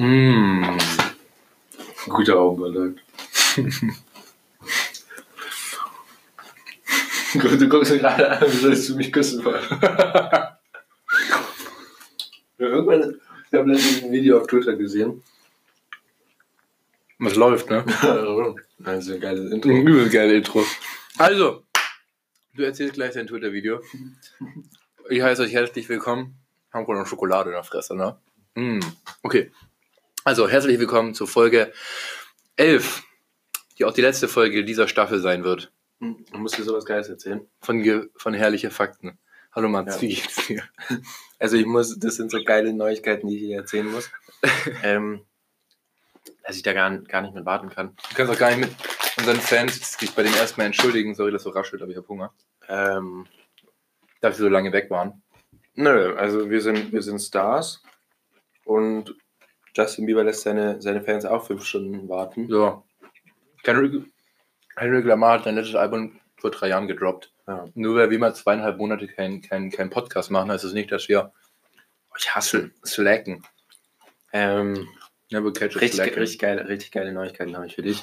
Mmh. Guter Augenkontakt. du guckst mich gerade an, wie würdest du mich küssen wollen. ja, irgendwann, ich habe letztens ein Video auf Twitter gesehen. Was läuft, ne? ein geiles Intro. Ein übel geile Intro. Also, du erzählst gleich dein Twitter-Video. Ich heiße euch herzlich willkommen. Haben wir noch Schokolade in der Fresse, ne? Mm. Okay. Also, herzlich willkommen zur Folge 11, die auch die letzte Folge dieser Staffel sein wird. Du musst dir sowas Geiles erzählen. Von, Ge von herrliche Fakten. Hallo Mats, Ja. wie geht's dir? Also ich muss, das sind so geile Neuigkeiten, die ich dir erzählen muss. ähm, dass ich da gar, gar nicht mehr warten kann. Du kannst auch gar nicht mit unseren Fans dich bei dem ersten Mal entschuldigen. Sorry, dass so raschelt, aber ich habe Hunger. Ähm, Dass wir so lange weg waren. nö, also wir sind, wir sind Stars und Justin Bieber lässt seine, seine Fans auch fünf Stunden warten. So. Kendrick, Kendrick Lamar hat sein letztes Album vor drei Jahren gedroppt. Ja. Nur weil wir mal zweieinhalb Monate keinen kein, kein Podcast machen, heißt das nicht, dass wir Ich hasse. slacken. Ähm, Never catch richtig, slacken. richtig, geile, richtig geile Neuigkeiten habe ich für dich.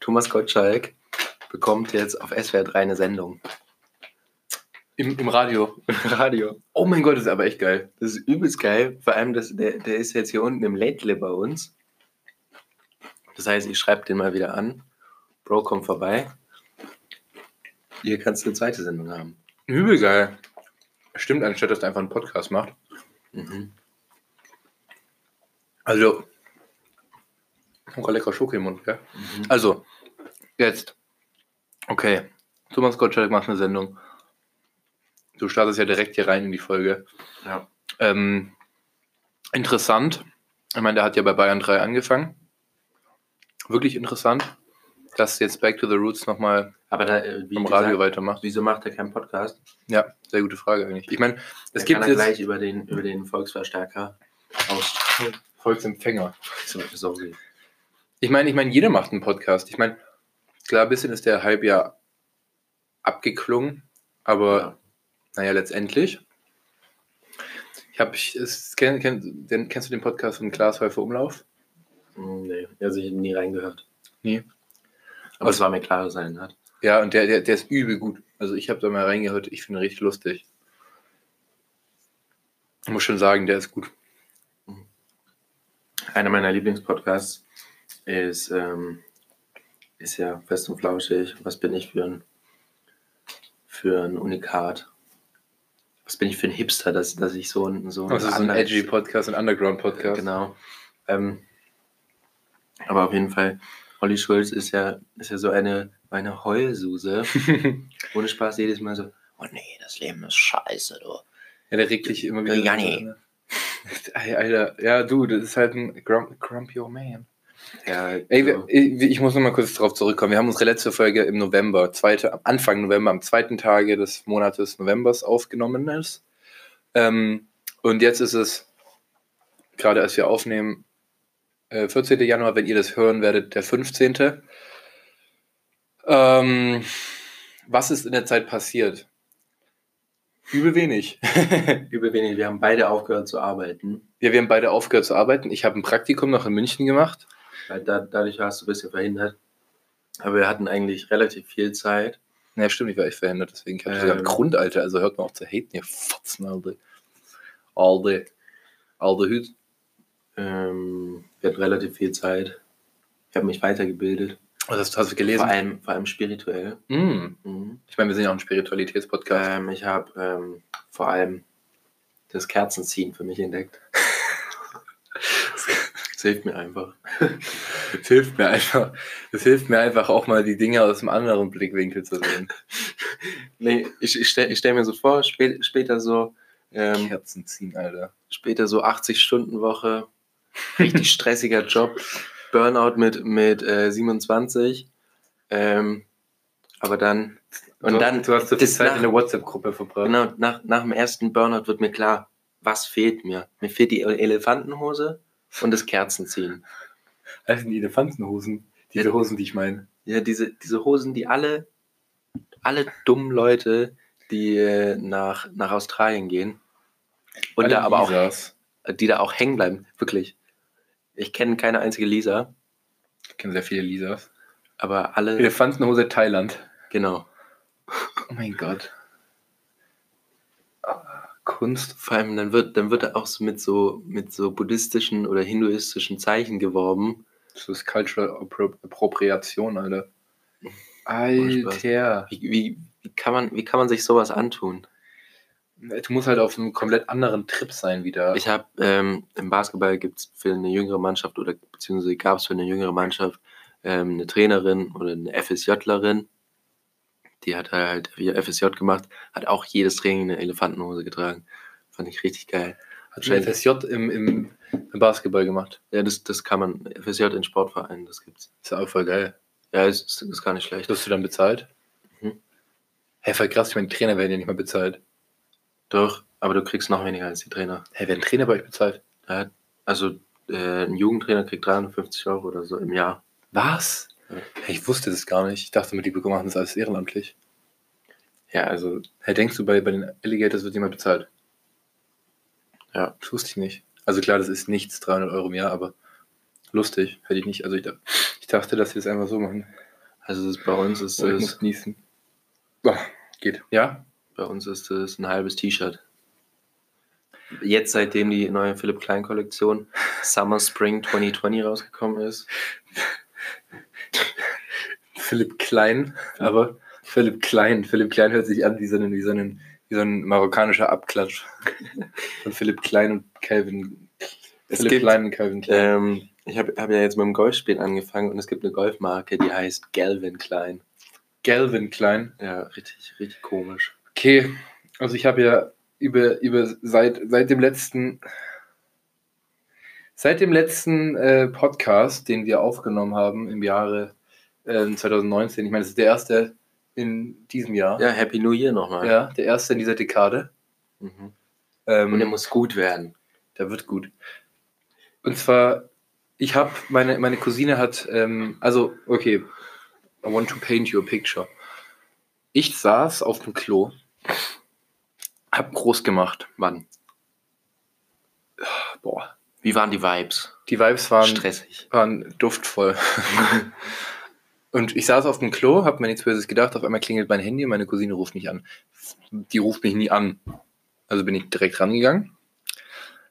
Thomas Gottschalk bekommt jetzt auf SWR 3 eine Sendung. Im, Im Radio. Radio. Oh mein Gott, das ist aber echt geil. Das ist übelst geil. Vor allem, das, der, der ist jetzt hier unten im Lädle bei uns. Das heißt, ich schreibe den mal wieder an. Bro, komm vorbei. Hier kannst du eine zweite Sendung haben. Übel geil. Stimmt, anstatt dass er einfach einen Podcast macht. Mhm. Also. Oh, lecker Schoki im Mund, gell? Mhm. Also, jetzt. Okay. Thomas Gottschalk macht eine Sendung. Du startest ja direkt hier rein in die Folge. Ja. Ähm, interessant. Ich meine, der hat ja bei Bayern 3 angefangen. Wirklich interessant, dass jetzt Back to the Roots nochmal Aber da, äh, wie im Radio gesagt, weitermacht. wieso macht er keinen Podcast? Ja, sehr gute Frage eigentlich. Ich meine, es gibt kann er jetzt gleich über den, über den Volksverstärker ausstrahlen. Volksempfänger. Sorry. Ich meine, ich meine, jeder macht einen Podcast. Ich meine, klar, ein bisschen ist der Hype ja abgeklungen, aber Ja. Naja, letztendlich. Ich habe, kenn, kenn, kennst du den Podcast von Klaas Häufer Umlauf? Hm, Nee, also ich habe nie reingehört. Nie. Aber es war mir klar, dass er einen hat. Ja, und der, der, der ist übel gut. Also ich habe da mal reingehört, ich finde ihn richtig lustig. Ich muss schon sagen, der ist gut. Einer meiner Lieblingspodcasts ist, ähm, ist ja Fest und Flauschig. Was bin ich für ein, für ein Unikat? Was bin ich für ein Hipster, dass, dass ich so ein, so Das ist so ein edgy Podcast, ein Underground-Podcast. Genau. Ähm, aber auf jeden Fall, Olli Schulz ist ja, ist ja so eine, eine Heulsuse. Ohne Spaß jedes Mal so, oh nee, das Leben ist scheiße, du. Ja, der regt sich immer wieder. Der Janni. Ey, Alter, ja, du, das ist halt ein Grump, Grumpy Old Man. Ja, Ey, so. wir, ich, ich muss noch mal kurz darauf zurückkommen. Wir haben unsere letzte Folge im November, zweite, Anfang November, am zweiten Tage des Monates Novembers aufgenommen ist. Ähm, und jetzt ist es, gerade als wir aufnehmen, äh, 14. Januar, wenn ihr das hören werdet, der 15. Ähm, was ist in der Zeit passiert? Übel wenig. Übel wenig. Wir haben beide aufgehört zu arbeiten. Ja, wir haben beide aufgehört zu arbeiten. Ich habe ein Praktikum noch in München gemacht. Da, dadurch warst du ein bisschen verhindert. Aber wir hatten eigentlich relativ viel Zeit. Ja, stimmt, ich war echt verhindert, deswegen habe ich Ähm. sogar einen Grund, Alter. Also hört mal auf zu haten, ihr Fotzen, Alter. Alter. Alter Hüt. Ähm, wir hatten relativ viel Zeit. Ich habe mich weitergebildet. Was hast, hast du gelesen? Vor allem, vor allem spirituell. Mm. Mhm. Ich meine, wir sind ja auch ein Spiritualitätspodcast. Ähm, ich habe ähm, vor allem das Kerzenziehen für mich entdeckt. Das hilft mir einfach. Es hilft mir einfach. Es hilft mir einfach auch mal die Dinge aus einem anderen Blickwinkel zu sehen. Nee, ich, ich stelle stell mir so vor, spät, später so ähm, Kerzen ziehen, Alter. später so 80-Stunden-Woche, richtig stressiger Job, Burnout mit, mit äh, 27. Ähm, aber dann, und du, dann, du hast so viel das Zeit nach- in der WhatsApp-Gruppe verbracht. genau, nach, nach dem ersten Burnout wird mir klar, was fehlt mir. Mir fehlt die Elefantenhose und das Kerzenziehen. Das sind die Elefantenhosen. Diese Hosen, die ich meine. Ja, diese, diese Hosen, die alle, alle dummen Leute, die äh, nach, nach Australien gehen und Alle da aber auch, Visas. die da auch hängen bleiben, wirklich. Ich kenne keine einzige Lisa, Ich kenne sehr viele Lisas. aber alle. Elefantenhose Thailand. Genau. Oh mein Gott. Kunst. Vor allem, dann wird, dann wird er auch so mit so mit so buddhistischen oder hinduistischen Zeichen geworben. Das ist Cultural Appro Appropriation, Alter. Alter. Wie, wie, wie, kann man, wie kann man sich sowas antun? Du musst halt auf einem komplett anderen Trip sein wieder. Ich habe ähm, im Basketball gibt es für eine jüngere Mannschaft oder beziehungsweise gab es für eine jüngere Mannschaft ähm, eine Trainerin oder eine FSJlerin, die hat halt FSJ gemacht, hat auch jedes Training eine Elefantenhose getragen. Fand ich richtig geil. Hat schon FSJ im, im, im Basketball gemacht. Ja, das, das kann man, FSJ in Sportvereinen, das gibt's. Ist ja auch voll geil. Ja, ist, ist, gar nicht schlecht. Wirst du dann bezahlt? Mhm. Hä, voll krass, ich meine, die Trainer werden ja nicht mal bezahlt. Doch, aber du kriegst noch weniger als die Trainer. Hä, werden Trainer bei euch bezahlt? Ja, also äh, ein Jugendtrainer kriegt 350 Euro oder so im Jahr. Was? Hä, ich wusste das gar nicht. Ich dachte immer, die machen das alles ehrenamtlich. Ja, also Hä, denkst du, bei, bei den Alligators wird jemand bezahlt? Ja. Das wusste ich nicht. Also klar, das ist nichts, 300 Euro im Jahr, aber lustig, hätte ich nicht. Also ich, ich dachte, dass sie das einfach so machen. Also das, bei uns ist ich es muss genießen. Boah, geht. Ja? bei uns ist es ein halbes T-Shirt. Jetzt seitdem die neue Philipp Klein Kollektion Summer Spring 2020 rausgekommen ist, Philipp Klein, aber Philipp Klein. Philipp Klein hört sich an wie so ein, wie so ein, wie so ein marokkanischer Abklatsch. Von Philipp Klein und Calvin. Es Philipp gibt, Klein und Calvin Klein. ähm, ich habe hab ja jetzt mit dem Golfspielen angefangen und es gibt eine Golfmarke, die heißt Galvin Klein. Galvin Klein. Ja, richtig, richtig komisch. Okay, also ich habe ja über, über seit, seit dem letzten seit dem letzten äh, Podcast, den wir aufgenommen haben im Jahre äh, 2019, ich meine, das ist der erste in diesem Jahr. Ja, Happy New Year nochmal. Ja, der erste in dieser Dekade. Mhm. Ähm, Und der muss gut werden. Der wird gut. Und zwar, ich habe, meine, meine Cousine hat, ähm, also, okay, I want to paint you a picture. Ich saß auf dem Klo, hab groß gemacht. Wann? Boah, Wie waren die Vibes? die Vibes waren, Stressig. waren duftvoll. Und ich saß auf dem Klo, hab mir nichts Böses gedacht, auf einmal klingelt mein Handy und meine Cousine ruft mich an. Die ruft mich nie an. Also bin ich direkt rangegangen,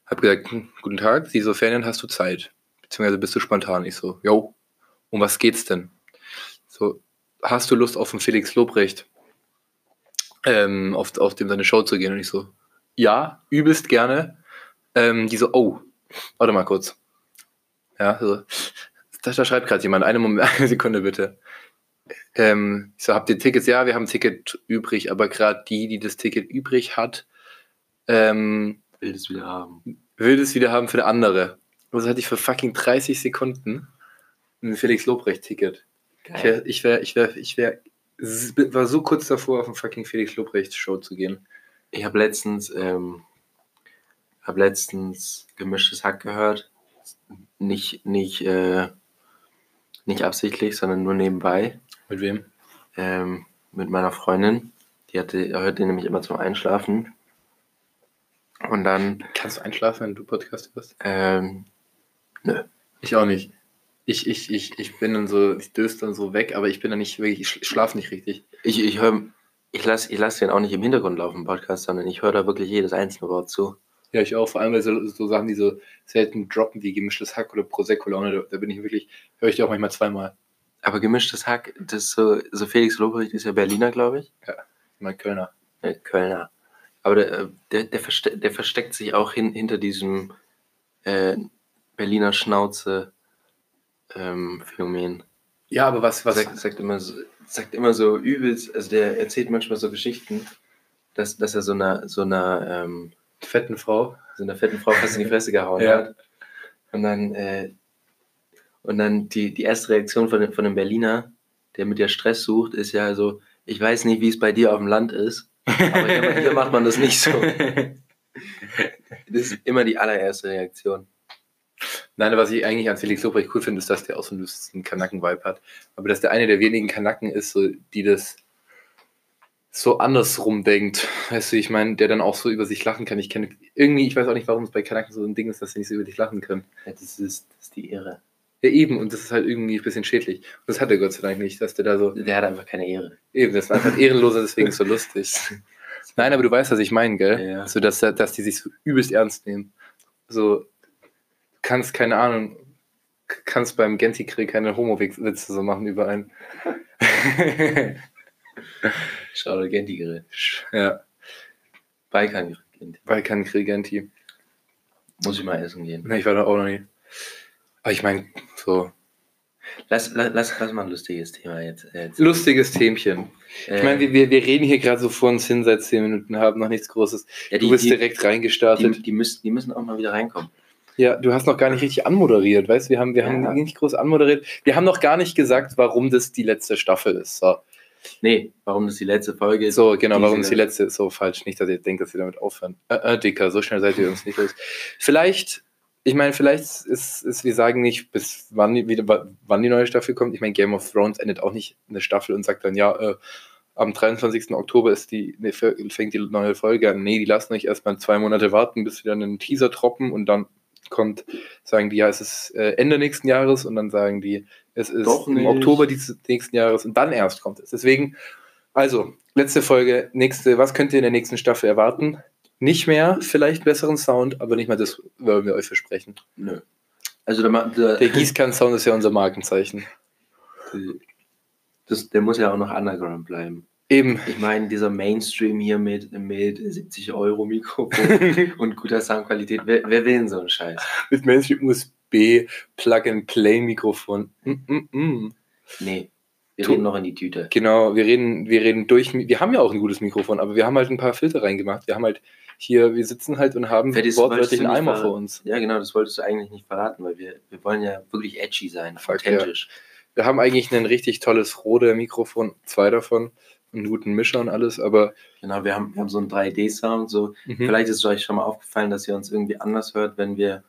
hab gesagt, hm, guten Tag, sie so, Ferdinand, hast du Zeit? Beziehungsweise bist du spontan? Ich so, jo, um was geht's denn? So, hast du Lust auf den Felix Lobrecht, ähm, auf, auf dem seine Show zu gehen? Und ich so, ja, übelst gerne. Ähm, die so, oh, warte mal kurz. Ja, so, da, da schreibt gerade jemand, eine, Moment, eine Sekunde bitte. Ähm, ich so, habt ihr Tickets? Ja, wir haben ein Ticket übrig, aber gerade die, die das Ticket übrig hat, ähm, Will es wieder haben. will das wieder haben für eine andere. Also hatte ich für fucking 30 Sekunden ein Felix Lobrecht-Ticket. Ich wär, ich wär, ich wär, ich wär, war so kurz davor, auf ein fucking Felix Lobrecht-Show zu gehen. Ich habe letztens, ähm, hab letztens gemischtes Hack gehört. Nicht, nicht, äh, nicht absichtlich, sondern nur nebenbei. Mit wem? Ähm, mit meiner Freundin. Die hatte, hört den nämlich immer zum Einschlafen. Und dann, Kannst du einschlafen, wenn du Podcast hörst? ähm, nö. Ich auch nicht. Ich, ich, ich, ich bin dann so, ich döse dann so weg, aber ich bin dann nicht wirklich, ich schlafe nicht richtig. Ich, ich höre, ich lasse ich lass den auch nicht im Hintergrund laufen, Podcast, sondern ich höre da wirklich jedes einzelne Wort zu. Ja, ich auch, vor allem bei so, so Sachen, die so selten droppen, wie gemischtes Hack oder Prosecco-Laune, da, da bin ich wirklich, höre ich die auch manchmal zweimal. Aber gemischtes Hack, das ist so, so Felix Lobrecht ist ja Berliner, glaube ich. Mein Kölner. Äh, Kölner. Aber der, der, der, verste der versteckt sich auch hin, hinter diesem äh, Berliner Schnauze ähm, Phänomen. Ja, aber was, was, Sagt, sagt, immer so, sagt immer so übelst, also der erzählt manchmal so Geschichten, dass, dass er so einer, so einer, ähm, fetten Frau? so einer fetten Frau fast in die Fresse gehauen Ja. hat. Und dann, äh, und dann die, die erste Reaktion von, von dem Berliner, der mit dir Stress sucht, ist ja so, ich weiß nicht, wie es bei dir auf dem Land ist, aber hier, hier macht man das nicht so. Das ist immer die allererste Reaktion. Nein, was ich eigentlich an Felix Lobrecht cool finde, ist, dass der auch so einen lustigen Kanacken-Vibe hat. Aber dass der eine der wenigen Kanacken ist, so, die das so andersrum denkt. Weißt du, ich meine, der dann auch so über sich lachen kann. Ich kenne irgendwie, ich weiß auch nicht, warum es bei Kanaken so ein Ding ist, dass sie nicht so über dich lachen können. Ja, das, ist, das ist die Ehre. Ja, eben, und das ist halt irgendwie ein bisschen schädlich. Und das hat er Gott sei Dank nicht, dass der da so. Der hat einfach keine Ehre. Eben, das war einfach ehrenloser, deswegen so lustig. Nein, aber du weißt, was ich meine, gell? Ja. So, dass, dass die sich so übelst ernst nehmen. So, du kannst, keine Ahnung, kannst beim Genti-Krieg keine Homo-Witze so machen über einen. Schau dir Genti-Gerät. ja, Balkan-Gerät. Balkan-Krieg, Genti. Muss ich mal essen gehen. Nee, ich war da auch noch nie. Aber ich meine, so, Lass, lass, lass, lass mal ein lustiges Thema jetzt. äh, jetzt. lustiges Themchen. Ich meine, wir, wir, reden hier gerade so vor uns hin seit 10 Minuten, haben noch nichts Großes. ja, du bist die, direkt reingestartet. die, die, müssen, die müssen auch mal wieder reinkommen. Ja, du hast noch gar nicht richtig anmoderiert, weißt du? Wir haben, wir Ja. haben nicht groß anmoderiert. Wir haben noch gar nicht gesagt, warum das die letzte Staffel ist. So, Nee, warum das die letzte Folge ist. so genau, warum ist die letzte ist so falsch. Nicht, dass ihr denkt, dass wir damit aufhören. Äh, äh, Dicker, so schnell seid ihr uns nicht los. Vielleicht, ich meine, vielleicht ist, ist, wir sagen nicht, bis wann die, wieder, wann die neue Staffel kommt. Ich meine, Game of Thrones endet auch nicht eine Staffel und sagt dann, ja, äh, am 23. Oktober ist die, nee, fängt die neue Folge an. Nee, die lassen euch erstmal zwei Monate warten, bis wir dann einen Teaser droppen und dann kommt, sagen die, ja, es ist äh, Ende nächsten Jahres und dann sagen die, es ist Doch im nicht. Oktober dieses nächsten Jahres und dann erst kommt es. Deswegen, also, letzte Folge, nächste, was könnt ihr in der nächsten Staffel erwarten? Nicht mehr, vielleicht besseren Sound, aber nicht mal das wollen wir euch versprechen. Nö. Also der, der, Der Gießkann-Sound ist ja unser Markenzeichen. das, der muss ja auch noch underground bleiben. Eben. Ich meine, dieser Mainstream hier mit, mit 70 Euro Mikrofon und guter Soundqualität, wer, wer will denn so einen Scheiß? Mit Mainstream USB, Plug-and-Play-Mikrofon. Mm, mm, mm. Nee, wir Tu- reden noch in die Tüte. Genau, wir reden, wir reden durch. Wir haben ja auch ein gutes Mikrofon, aber wir haben halt ein paar Filter reingemacht. Wir haben halt hier, wir sitzen halt und haben wortwörtlich einen Eimer vor uns. Ja, genau, das wolltest du eigentlich nicht verraten, weil wir, wir wollen ja wirklich edgy sein, Fuck, authentisch. Wir haben eigentlich ein richtig tolles Rode-Mikrofon, zwei davon, einen guten Mischer und alles, aber Genau, wir haben, wir haben so einen 3D-Sound. So. mhm. Vielleicht ist es euch schon mal aufgefallen, dass ihr uns irgendwie anders hört, wenn wir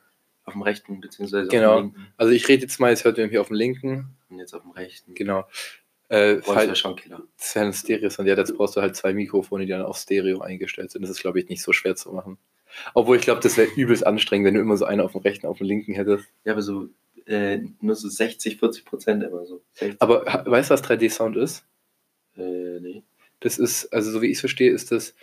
auf dem rechten bzw. Genau. auf dem linken also ich rede jetzt mal, jetzt hört ihr mich auf dem linken, und jetzt auf dem rechten. genau. Äh, Boah, das halt, wäre schon Killer. das wäre ein Stereo-Sound. Ja, jetzt brauchst du halt zwei Mikrofone, die dann auf Stereo eingestellt sind. Das ist, glaube ich, nicht so schwer zu machen. Obwohl ich glaube, das wäre übelst anstrengend, wenn du immer so eine auf dem rechten, auf dem linken hättest. Ja, aber so äh, nur so 60, 40 Prozent immer so. 60, Aber weißt du, was 3D-Sound ist? äh, nee. Das ist, also so wie ich es verstehe, ist das,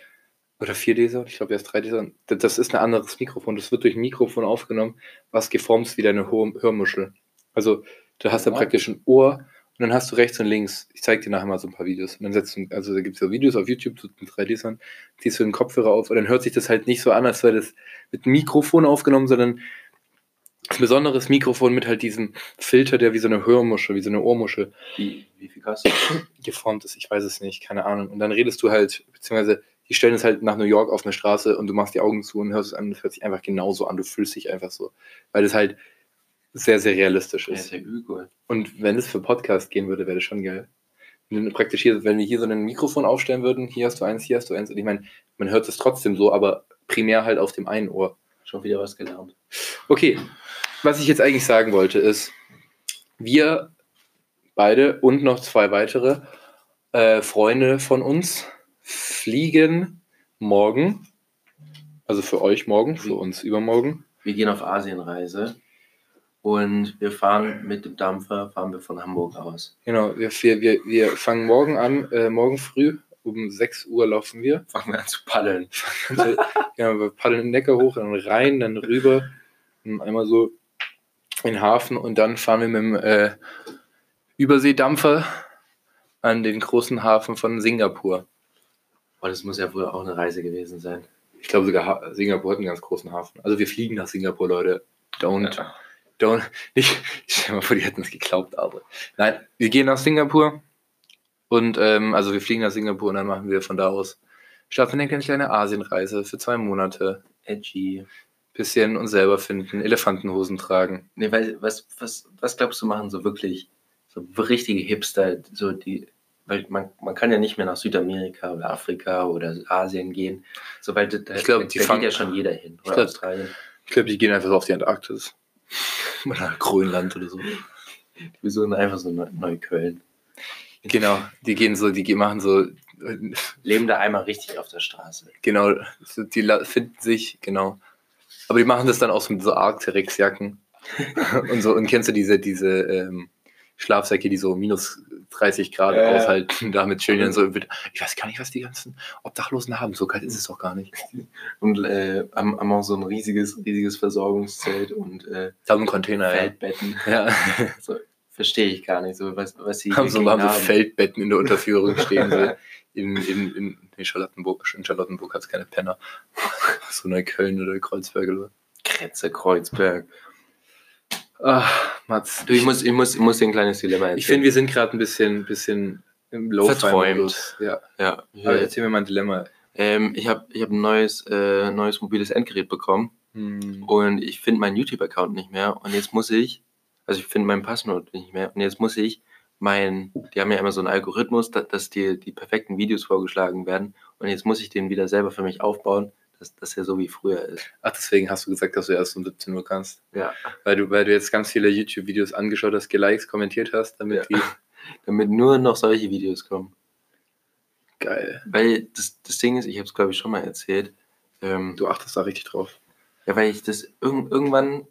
oder 4D-Sound, ich glaube, erst 3D-Sound, das, das ist ein anderes Mikrofon. Das wird durch ein Mikrofon aufgenommen, was geformt ist wie deine Hör Hörmuschel. Also du hast dann Ja. praktisch ein Ohr und dann hast du rechts und links, ich zeige dir nachher mal so ein paar Videos. Und dann setzt du, also da gibt es so Videos auf YouTube so mit 3D-Sound, ziehst du den Kopfhörer auf und dann hört sich das halt nicht so an, als wäre das mit einem Mikrofon aufgenommen, sondern ein besonderes Mikrofon mit halt diesem Filter, der wie so eine Hörmuschel, wie so eine Ohrmuschel Wie, wie viel kostet geformt ist. Ich weiß es nicht, keine Ahnung. Und dann redest du halt, beziehungsweise die stellen es halt nach New York auf eine Straße und du machst die Augen zu und hörst es an. Das hört sich einfach genauso an. Du fühlst dich einfach so. Weil das halt sehr, sehr realistisch ist. ja cool. Und wenn es für Podcast gehen würde, wäre das schon geil. Praktisch hier, wenn wir hier so ein Mikrofon aufstellen würden, hier hast du eins, hier hast du eins. Und ich meine, man hört es trotzdem so, aber primär halt auf dem einen Ohr. Schon wieder was gelernt. Okay, was ich jetzt eigentlich sagen wollte ist, wir beide und noch zwei weitere äh, Freunde von uns fliegen morgen, also für euch morgen, für uns übermorgen. Wir gehen auf Asienreise und wir fahren mit dem Dampfer, fahren wir von Hamburg aus. Genau, wir, wir, wir, fangen morgen an, äh, morgen früh um 6 Uhr laufen wir. Fangen wir an zu paddeln. Ja, wir paddeln den Neckar hoch, dann rein, dann rüber, einmal so in den Hafen und dann fahren wir mit dem äh, Überseedampfer an den großen Hafen von Singapur. Boah, das muss ja wohl auch eine Reise gewesen sein. Ich glaube sogar ha Singapur hat einen ganz großen Hafen. Also wir fliegen nach Singapur, Leute. Don't, Ja. don't, nicht, ich stell mal vor, die hätten es geglaubt, aber. Nein, wir gehen nach Singapur und, ähm, also wir fliegen nach Singapur und dann machen wir von da aus, starten eine kleine Asienreise für zwei Monate. Edgy. Bisschen uns selber finden, Elefantenhosen tragen. Nee, weil, was, was, was glaubst du machen so wirklich, so richtige Hipster, so die, weil man, man kann ja nicht mehr nach Südamerika oder Afrika oder Asien gehen, so weil da, Ich glaub, da, die da fangen- geht ja schon jeder hin. Oder glaub- Australien. Ich glaube, die gehen einfach so auf die Antarktis. Oder Grönland oder so. Wir suchen einfach so Neu- Neukölln. Genau, die gehen so, die machen so Leben da einmal richtig auf der Straße. Genau, die finden sich, genau. Aber die machen das dann auch so mit so Arcteryx-Jacken. und so, und kennst du diese, diese ähm, Schlafsäcke, die so minus 30 Grad Ja, ja. aushalten, damit chillen dann so. Ich weiß gar nicht, was die ganzen Obdachlosen haben. So kalt ist es doch gar nicht. Und äh, haben, haben auch so ein riesiges, riesiges Versorgungszelt und äh, haben Container, ja. Feldbetten. ja. So, Verstehe ich gar nicht, so was, was sie haben so, haben so Feldbetten in der Unterführung stehen. So in, in, in, in Charlottenburg, in Charlottenburg hat es keine Penner. So Neukölln oder Kreuzberg oder. Kretze, Kreuzberg. Ach, Mats. Du, ich muss, ich muss, ich muss dir ein kleines Dilemma erzählen. Ich finde, wir sind gerade ein bisschen, bisschen im low Verträumt. Ja. ja, Aber erzähl mir mal ein Dilemma. ähm, ich habe ich hab ein neues, äh, neues mobiles Endgerät bekommen Hm. und ich finde meinen YouTube-Account nicht mehr und jetzt muss ich, also ich finde mein Passwort nicht mehr und jetzt muss ich mein, die haben ja immer so einen Algorithmus, da, dass dir die perfekten Videos vorgeschlagen werden und jetzt muss ich den wieder selber für mich aufbauen, dass, dass er so wie früher ist. Ach, deswegen hast du gesagt, dass du erst um 17 Uhr kannst. Ja. Weil du, weil du jetzt ganz viele YouTube-Videos angeschaut hast, geliked, kommentiert hast, damit Ja. die. Damit nur noch solche Videos kommen. Geil. Weil das, das Ding ist, ich habe es glaube ich schon mal erzählt, ähm, Du achtest da richtig drauf. Ja, weil ich das irg irgendwann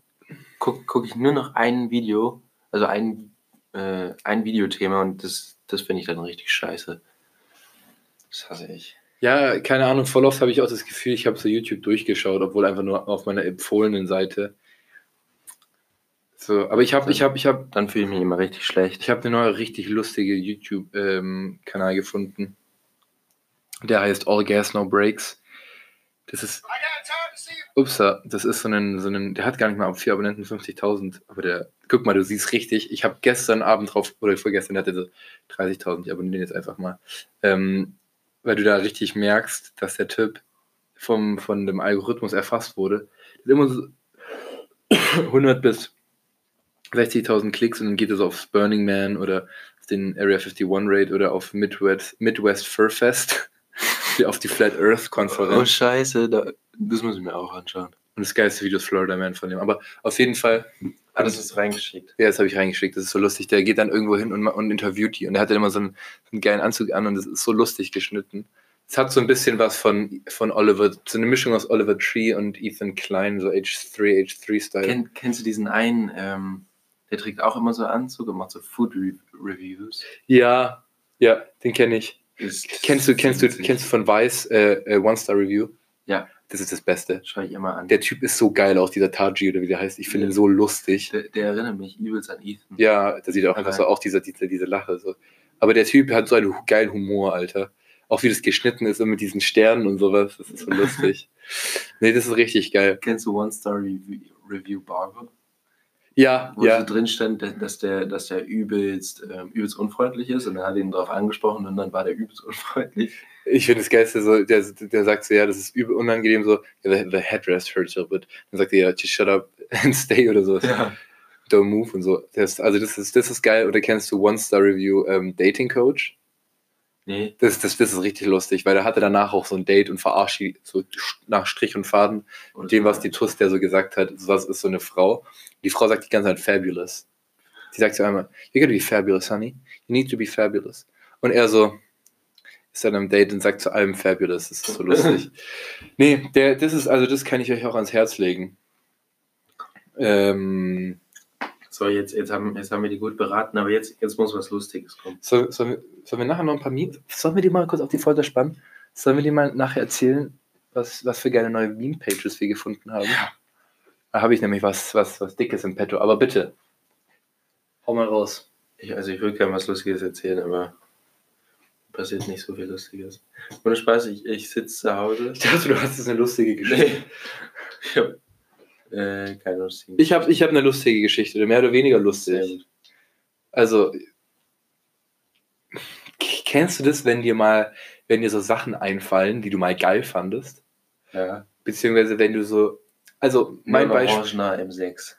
gucke guck ich nur noch ein Video, also ein, äh, ein Videothema und das, das finde ich dann richtig scheiße. Das hasse ich. Ja, keine Ahnung, voll oft habe ich auch das Gefühl, ich habe so YouTube durchgeschaut, obwohl einfach nur auf meiner empfohlenen Seite. So, aber ich habe, ich habe, ich habe, Dann fühle ich mich immer richtig schlecht. ich habe eine neue richtig lustige YouTube-Kanal gefunden. Der heißt All Gas No Breaks. Das ist, upsa, das ist so ein, so ein, der hat gar nicht mal auf vier Abonnenten 50.000, aber der, guck mal, du siehst richtig, ich habe gestern Abend drauf, oder vorgestern der hatte so 30.000, ich abonniere den jetzt einfach mal, ähm, weil du da richtig merkst, dass der Typ vom, von dem Algorithmus erfasst wurde. Immer so 100 bis 60.000 Klicks und dann geht es aufs Burning Man oder auf den Area 51 Raid oder auf Midwest, Midwest Fur Fest, auf die Flat Earth Oh, Konferenz. scheiße, da, das muss ich mir auch anschauen. Und das geilste Video ist Florida Man von dem. Aber auf jeden Fall, Ah, das ist reingeschickt. ja, das habe ich reingeschickt, das ist so lustig. Der geht dann irgendwo hin und, und interviewt die. Und der hat dann immer so einen, einen geilen Anzug an und das ist so lustig geschnitten. Es hat so ein bisschen was von, von Oliver, so eine Mischung aus Oliver Tree und Ethan Klein, so H3, H3-Style. Kenn, kennst du diesen einen, ähm, der trägt auch immer so Anzug und macht so Food Re Reviews? Ja, ja, den kenne ich. Ist, Kennst du, kennst du, kennst du von Vice äh, äh, One Star Review? Ja. Das ist das Beste. Schau ich immer an. Der Typ ist so geil, auch dieser Taji oder wie der heißt. Ich finde ihn so lustig. Der, der erinnert mich übelst an Ethan. Ja, da sieht er auch einfach so auch diese, diese, diese Lache. So. Aber der Typ hat so einen geilen Humor, Alter. Auch wie das geschnitten ist und mit diesen Sternen und sowas. Das ist so lustig. nee, das ist richtig geil. Kennst du One Star Review, Review Barber? Ja, Wo ja. so drin stand, dass- dass der, dass der übelst, ähm, übelst unfreundlich ist und er hat ihn darauf angesprochen und dann war der übelst unfreundlich. Ich finde das Geilste so, der, der sagt so, ja, das ist übel unangenehm, so, ja, the, the headrest hurts a bit. Dann sagt er, ja, just shut up and stay oder so. Don't move und so. Das, also das ist, das ist geil. Oder kennst du One-Star-Review ähm, Dating Coach? Nee. Das, das, das ist richtig lustig, weil er hatte danach auch so ein Date und verarscht so nach Strich und Faden und dem, was die Tuss der so gesagt hat, was ist so eine Frau. Die Frau sagt die ganze Zeit fabulous. Die sagt so einmal, you gotta be fabulous, honey. You need to be fabulous. Und er so ist dann am Date und sagt zu allem fabulous. Das ist so lustig. nee, der, das ist, also das kann ich euch auch ans Herz legen. Ähm, So, jetzt, jetzt, haben, jetzt haben wir die gut beraten, aber jetzt, jetzt muss was Lustiges kommen. soll, sollen, wir, sollen wir nachher noch ein paar Memes? Sollen wir die mal kurz auf die Folter spannen? Sollen wir die mal nachher erzählen, was, was für geile neue Meme-Pages wir gefunden haben? Ja. Da habe ich nämlich was, was, was Dickes im Petto. Aber bitte, hau mal raus. Ich, also ich würde gerne was Lustiges erzählen, aber passiert nicht so viel Lustiges. Ohne Spaß, ich, ich sitze zu Hause. Ich dachte, du hast jetzt eine lustige Geschichte. Nee. Ich habe äh, keine lustigen. Ich habe ich hab eine lustige Geschichte, mehr oder weniger lustig. Also, kennst du das, wenn dir mal, wenn dir so Sachen einfallen, die du mal geil fandest? Ja. Beziehungsweise wenn du so, also mein Beispiel, Orangener M6.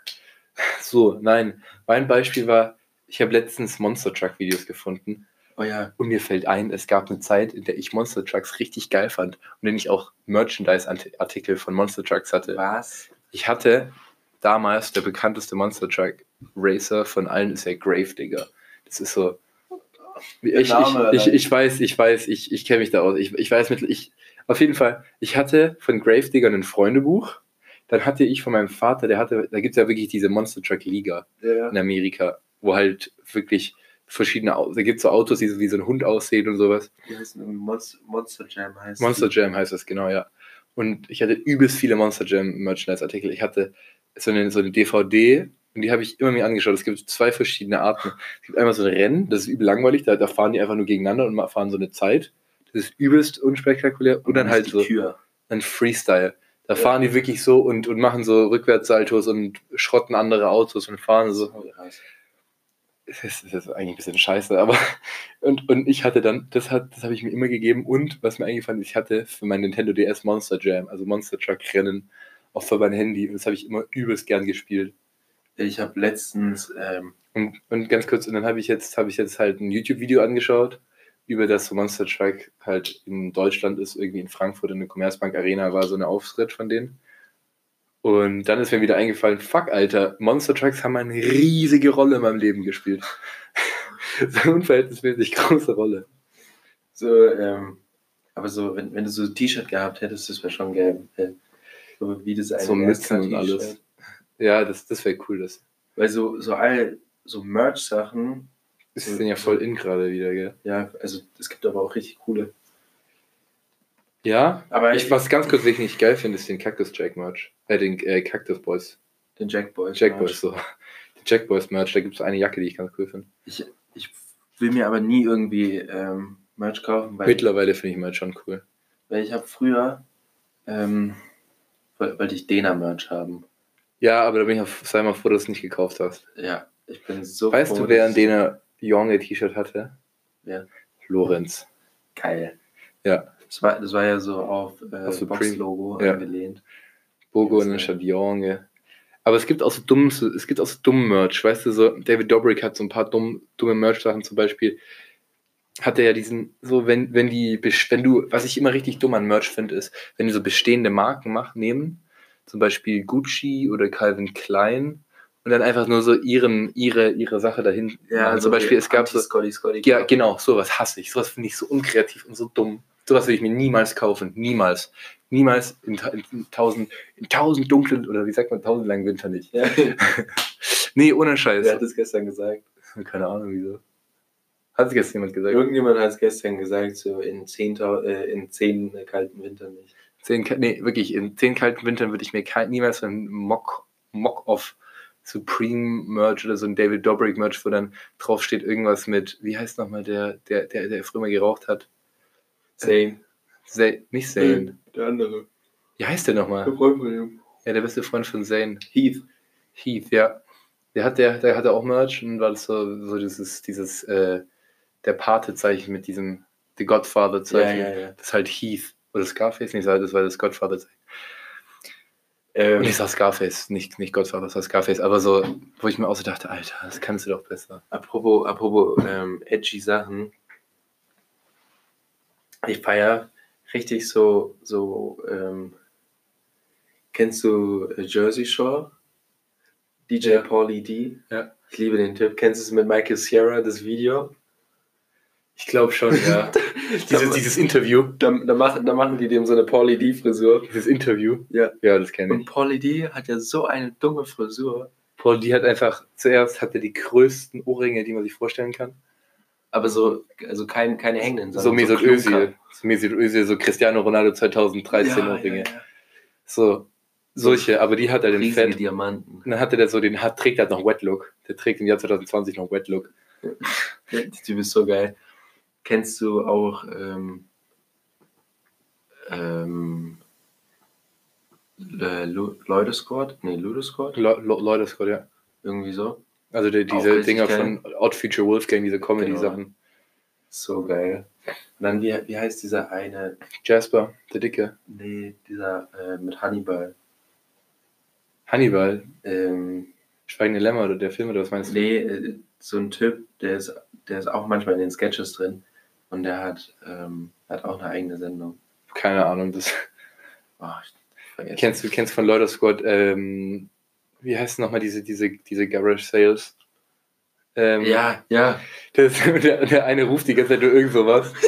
so, nein, mein Beispiel war, ich habe letztens Monster Truck Videos gefunden Oh ja. und mir fällt ein, es gab eine Zeit, in der ich Monster Trucks richtig geil fand und in der ich auch Merchandise-Artikel von Monster Trucks hatte. Was? Ich hatte damals der bekannteste Monster Truck Racer von allen ist ja Gravedigger. Das ist so Ich, ich, Name ich, allein. ich weiß, ich weiß, ich, ich kenne mich da aus. Ich, ich weiß mit, ich, auf jeden Fall, ich hatte von Gravedigger ein Freundebuch. Dann hatte ich von meinem Vater, der hatte, da gibt es ja wirklich diese Monster Truck Liga Ja. in Amerika, wo halt wirklich verschiedene, da gibt es so Autos, die so wie so ein Hund aussehen und sowas. Die heißen irgendwie Monster, Monster Jam heißt Monster die. Jam heißt das, genau, ja. Und ich hatte übelst viele Monster Jam Merchandise-Artikel. Ich hatte so eine, so eine DVD und die habe ich immer mir angeschaut. Es gibt zwei verschiedene Arten. Es gibt einmal so ein Rennen, das ist übel langweilig, da, da fahren die einfach nur gegeneinander und fahren so eine Zeit. Das ist übelst unspektakulär. Und dann das halt so Kür. ein Freestyle. Da fahren die wirklich so und, und machen so Rückwärtssaltos und schrotten andere Autos und fahren so. Oh. Das ist, ist eigentlich ein bisschen scheiße, aber und, und ich hatte dann, das hat, das habe ich mir immer gegeben und was mir eingefallen ist, ich hatte für mein Nintendo DS Monster Jam, also Monster Truck Rennen, auch für mein Handy und das habe ich immer übelst gern gespielt. Ich habe letztens, ähm, Und, und ganz kurz, und dann habe ich jetzt, habe ich jetzt halt ein YouTube-Video angeschaut, über das so Monster Truck halt in Deutschland ist, irgendwie in Frankfurt in der Commerzbank Arena war so eine Auftritt von denen. Und dann ist mir wieder eingefallen, fuck, Alter, Monster Trucks haben eine riesige Rolle in meinem Leben gespielt. so eine unverhältnismäßig große Rolle. so, ähm, aber so, wenn, wenn du so ein T-Shirt gehabt hättest, das wäre schon geil. Äh, So wie das eine So Mützen und alles. Ja, das, das wäre cool. Das, Weil so, so all so Merch-Sachen, das sind ja voll in gerade wieder, gell? ja, also es gibt aber auch richtig coole. Ja, Aber ich, was ganz kurz, ich nicht geil finde, ist den Cactus Jack Merch. Äh, den äh, Cactus Boys. den Jack Boys. Jack Merch. Boys, so. Den Jack Boys Merch, da gibt es eine Jacke, die ich ganz cool finde. Ich, ich will mir aber nie irgendwie ähm, Merch kaufen, weil, Mittlerweile finde ich Merch schon cool. weil ich habe früher, ähm, woll- wollte ich Dena-Merch haben. Ja, aber da bin ich auch, sei mal froh, dass du es nicht gekauft hast. Ja, ich bin so Weißt froh, du, wer an den er Jonge T-Shirt hatte? Wer? Lorenz. Geil. Ja, Das war, das war ja so auf, äh, Supreme. Box-Logo Ja. angelehnt. Bogo Ja, und Jonge. Aber es gibt auch so dummen, es gibt auch so dummen Merch, weißt du, so David Dobrik hat so ein paar dumm, dumme Merch-Sachen, zum Beispiel hat er ja diesen, so wenn, wenn die, wenn du, was ich immer richtig dumm an Merch finde, ist, wenn die so bestehende Marken machen, nehmen, zum Beispiel Gucci oder Calvin Klein und dann einfach nur so ihren, ihre, ihre Sache dahin. machen. zum Beispiel, es gab so, Scotty, Scotty. ja, genau, sowas hasse ich. Sowas finde ich so unkreativ und so dumm. Sowas will ich mir niemals kaufen. Niemals. Niemals in, ta- in tausend, in tausend dunklen, oder wie sagt man, tausend langen Winter nicht. Ja. Nee, ohne Scheiß. Wer hat das gestern gesagt? Keine Ahnung, wieso. Hat es gestern jemand gesagt? Irgendjemand hat es gestern gesagt, so in zehn, äh, in zehn äh, kalten Wintern nicht. Zehn, nee, wirklich, in zehn kalten Wintern würde ich mir niemals so ein Mock, Mock-Off Supreme Merch oder so ein David Dobrik Merch, wo dann drauf steht irgendwas mit, wie heißt nochmal der, der, der, der früher mal geraucht hat? Zehn. Zane, nicht Zane. Der andere. Wie heißt der nochmal? Der Freund von ihm. Ja, der beste Freund von Zane. Heath. Heath, ja. Der hat, der, der hatte auch Merch und war das so, so dieses, dieses, äh, der Pate-Zeichen mit diesem The Godfather-Zeichen. Ja, ja, ja. Das ist halt Heath. Oder Scarface, nicht, das war das Godfather-Zeichen. Ähm, Und ich sag Scarface, nicht, nicht Godfather, das war Scarface, aber so, wo ich mir auch so dachte, Alter, das kannst du doch besser. apropos apropos ähm, edgy Sachen. Ich feier richtig so, so ähm, kennst du äh, Jersey Shore? DJ Ja. Paulie D. Ja. Ich liebe den Typ. Kennst du es mit Michael Sierra, das Video? Ich glaube schon, ja. dieses, dieses Interview. Da, da, machen, da machen die dem so eine Paulie D-Frisur. Dieses Interview. Ja. Ja, das kenne Und ich. Paulie D hat ja so eine dumme Frisur. Paul, die hat einfach, zuerst hatte die größten Ohrringe, die man sich vorstellen kann. Aber so, also kein, keine hängenden, So Mesut. Özil. So Mesut Özil, so Cristiano Ronaldo 2013 Ja, Ohrringe. ja, ja. So, solche, aber die hat er den Fett. Diamanten. Und dann hatte der so den, hat, trägt halt noch Wet Look. Der trägt im Jahr 2020 noch Wet Look. Der Typ ist so geil. Kennst du auch ähm, ähm, äh, Lu- Ludosquad? Nee, Ludosquad? Le Le Leute, Scott, ja. Irgendwie so. Also die, diese Dinger geil. von Odd Future Wolfgang, diese Comedy-Sachen. So geil. Und dann, wie, wie heißt dieser eine? Jasper, der Dicke. Nee, dieser äh, mit Hannibal. Hannibal, Ähm, Schweigende Lämmer oder der Film oder was meinst du? nee, äh, so ein Typ, der ist, der ist auch manchmal in den Sketches drin. Und der hat, ähm, hat auch eine eigene Sendung. Keine Ahnung. Das, Oh, ich vergesse. kennst du kennst von Leute Squad, ähm, wie heißt nochmal diese, diese, diese Garage Sales? Ähm, Ja, ja. Das, der, der eine ruft die ganze Zeit nur irgend sowas.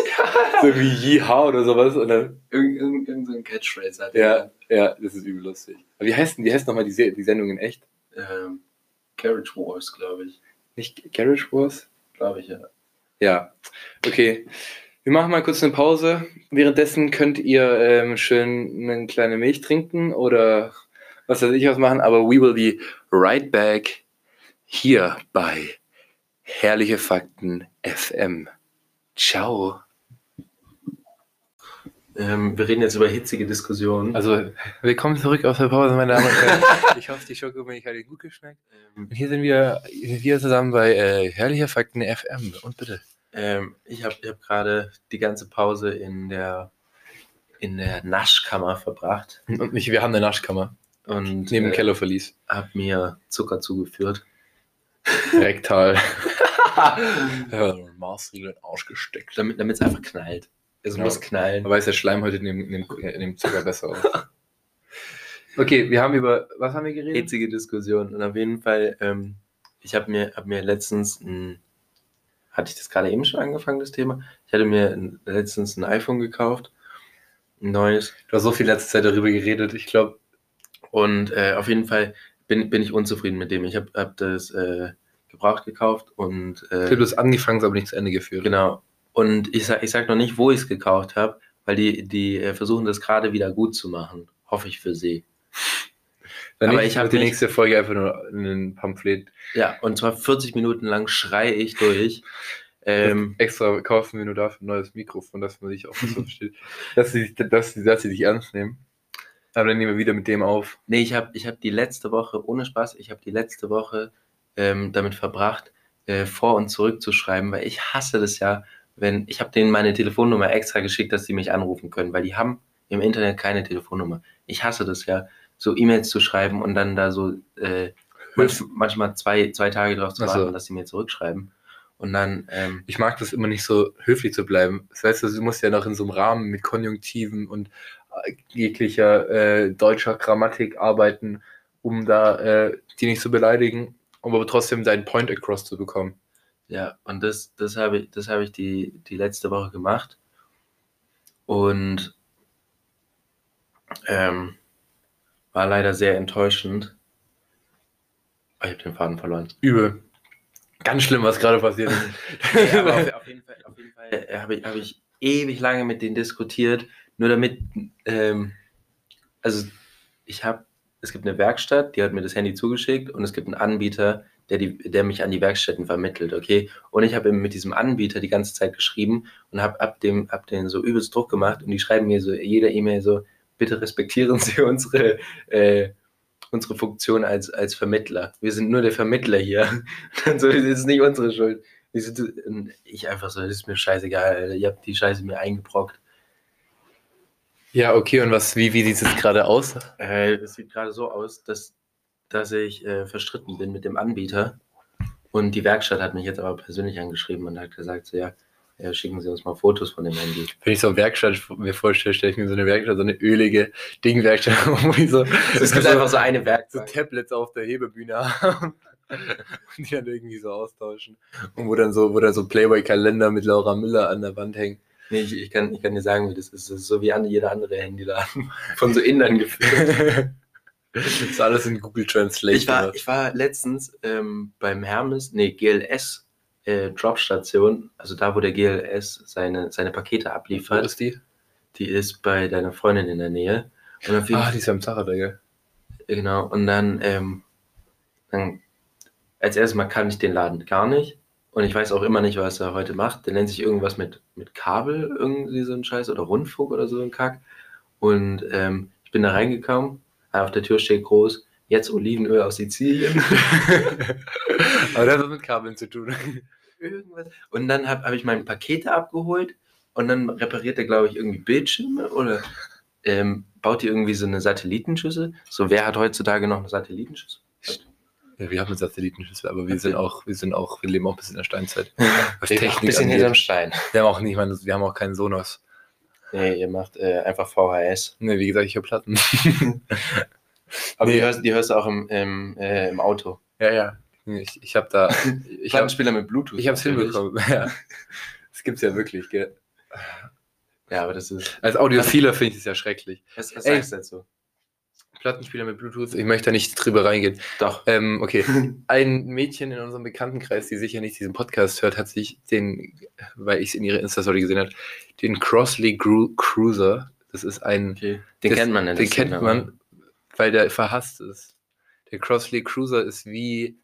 So wie Yeehaw oder sowas. Und dann, Irgend, irgend, irgend so ein Catchphrase hat ja, ja, das ist übel lustig. Aber wie heißt denn, wie heißt nochmal die, die Sendung in echt? Ähm, Carriage Wars, glaube ich. Nicht Garage Wars? Glaube ich, ja. Ja. Okay. Wir machen mal kurz eine Pause. Währenddessen könnt ihr ähm, schön eine kleine Milch trinken oder was weiß ich was machen. Aber we will be right back hier bei Herrliche Fakten FM. Ciao. Ähm, wir reden jetzt über hitzige Diskussionen. Also, willkommen zurück aus der Pause, meine Damen und Herren. Ich hoffe, die Schokomilch hat Ihnen gut geschmeckt. Ähm, Und hier sind wir wieder zusammen bei äh, Herrliche Fakten FM. Und bitte. ähm, ich habe hab gerade die ganze Pause in der, in der Naschkammer verbracht Und mich, wir haben eine Naschkammer und neben dem äh, Kellerverlies. habe mir Zucker zugeführt. Rektal. ja, Maßregel in den Arsch gesteckt. Damit es einfach knallt. Es Genau. muss knallen. Aber ist der Schleim heute in dem, in dem, in dem Zucker besser aus. Okay, wir haben über. Was haben wir geredet? hitzige Diskussion. Und auf jeden Fall, ähm, ich habe mir, hab mir letztens ein, hatte ich das gerade eben schon angefangen, das Thema? Ich hatte mir ein, letztens ein iPhone gekauft, ein neues. Du hast so viel letzte Zeit darüber geredet. Ich glaube, Und äh, auf jeden Fall bin, bin ich unzufrieden mit dem. Ich habe hab das äh, gebraucht gekauft und ich äh, habe das angefangen, aber nicht zu Ende geführt. genau. Und ich sag, ich sag noch nicht, wo ich es gekauft habe, weil die, die äh, versuchen das gerade wieder gut zu machen. Hoffe ich für sie. Dann Aber ich ich hab habe die nicht- nächste Folge einfach nur ein Pamphlet Ja, und zwar 40 Minuten lang schreie ich durch. Ähm, extra kaufen wir nur dafür ein neues Mikrofon, dass man sich auch so versteht. Dass sie, dass, sie, dass sie dich ernst nehmen. Aber dann nehmen wir wieder mit dem auf. Nee, ich habe ich hab die letzte Woche, ohne Spaß, ich habe die letzte Woche ähm, damit verbracht, äh, vor und zurück zu schreiben, weil ich hasse das ja, wenn, ich habe denen meine Telefonnummer extra geschickt, dass sie mich anrufen können, weil die haben im Internet keine Telefonnummer. Ich hasse das ja, so E-Mails zu schreiben und dann da so äh, manch, manchmal zwei, zwei Tage drauf zu warten, dass sie mir zurückschreiben. Und dann, ähm, Ich mag das immer nicht so höflich zu bleiben. Das heißt, du musst ja noch in so einem Rahmen mit Konjunktiven und jeglicher äh, deutscher Grammatik arbeiten, um da äh, die nicht zu beleidigen, um aber trotzdem deinen Point across zu bekommen. Ja, und das, das habe ich, das habe ich die, die letzte Woche gemacht. Und ähm, war leider sehr enttäuschend. Oh, ich habe den Faden verloren. Übel. Ganz schlimm, was gerade passiert ist. Aber auf, auf jeden Fall, auf jeden Fall äh, habe ich, habe ich ewig lange mit denen diskutiert, nur damit, ähm, also ich habe, es gibt eine Werkstatt, die hat mir das Handy zugeschickt und es gibt einen Anbieter, der, die, der mich an die Werkstätten vermittelt, okay? Und ich habe mit diesem Anbieter die ganze Zeit geschrieben und habe ab dem, ab dem so übelst Druck gemacht und die schreiben mir so jeder E-Mail so, bitte respektieren Sie unsere, äh, unsere Funktion als, als Vermittler. Wir sind nur der Vermittler hier. So, das ist nicht unsere Schuld. Ich, einfach so, das ist mir scheißegal. Ihr habt die Scheiße mir eingebrockt. Ja, okay, und was, wie, wie sieht es jetzt gerade aus? Äh, es sieht gerade so aus, dass, dass ich äh, verstritten bin mit dem Anbieter. Und die Werkstatt hat mich jetzt aber persönlich angeschrieben und hat gesagt, so, ja, äh, schicken Sie uns mal Fotos von dem Handy. Wenn ich so eine Werkstatt mir vorstelle, stelle ich mir so eine Werkstatt, so eine ölige Dingwerkstatt, wo ich so, Es gibt so, einfach so eine so Werkstatt. Tablets auf der Hebebühne haben. Und die dann irgendwie so austauschen. Und wo dann so, wo dann so Playboy-Kalender mit Laura Müller an der Wand hängen. Nee, ich, ich, kann, ich kann dir sagen, wie das ist. Das ist so wie jeder andere Handyladen. Von so Indern geführt. das ist alles in Google Translate. Ich war, ich war letztens ähm, beim Hermes, nee, GLS äh, Dropstation, also da, wo der GLS seine, seine Pakete Wo abliefert, ist die? die ist bei deiner Freundin in der Nähe. Ah, die ist im Zacher, gell? Genau, und dann, ähm, dann, als erstes Mal kann ich den Laden gar nicht. Und ich weiß auch immer nicht, was er heute macht. Der nennt sich irgendwas mit, mit Kabel, irgendwie so ein Scheiß, oder Rundfunk oder so ein Kack. Und ähm, ich bin da reingekommen, auf der Tür steht groß, jetzt Olivenöl aus Sizilien. Aber das hat mit Kabeln zu tun. Irgendwas. Und dann habe hab ich meine Pakete abgeholt und dann repariert er, glaube ich, irgendwie Bildschirme oder ähm, baut die irgendwie so eine Satellitenschüssel. So, wer hat heutzutage noch eine Satellitenschüssel? Ja, wir haben einen Satellitenschüssel, aber wir sind auch, wir sind auch, wir leben auch ein bisschen in der Steinzeit. Was Wir Technik ein bisschen angeht. hinterm Stein. Wir haben auch nicht, mal- wir haben auch keinen Sonos. Nee, ihr macht äh, einfach VHS. Ne, wie gesagt, ich habe Platten. Aber Nee. die, hörst, die hörst du auch im, im, äh, im Auto. ja, ja. Ich, ich habe da. Ich habe Plattenspieler mit Bluetooth. ich hab's natürlich. hinbekommen. Ja. Das gibt's ja wirklich, gell? Ja, aber das ist. Als Audiophiler finde ich das ja schrecklich. Was, was Ey. sagst du dazu? Plattenspieler mit Bluetooth, ich möchte da nicht drüber reingehen. Doch. Ähm, okay. Ein Mädchen in unserem Bekanntenkreis, die sicher nicht diesen Podcast hört, hat sich den, weil ich es in ihrer Insta-Story gesehen habe, den Crossley Gru Cruiser, das ist ein, Okay. Den das, kennt man ja den kennt man, weil der verhasst ist. Der Crossley Cruiser ist wie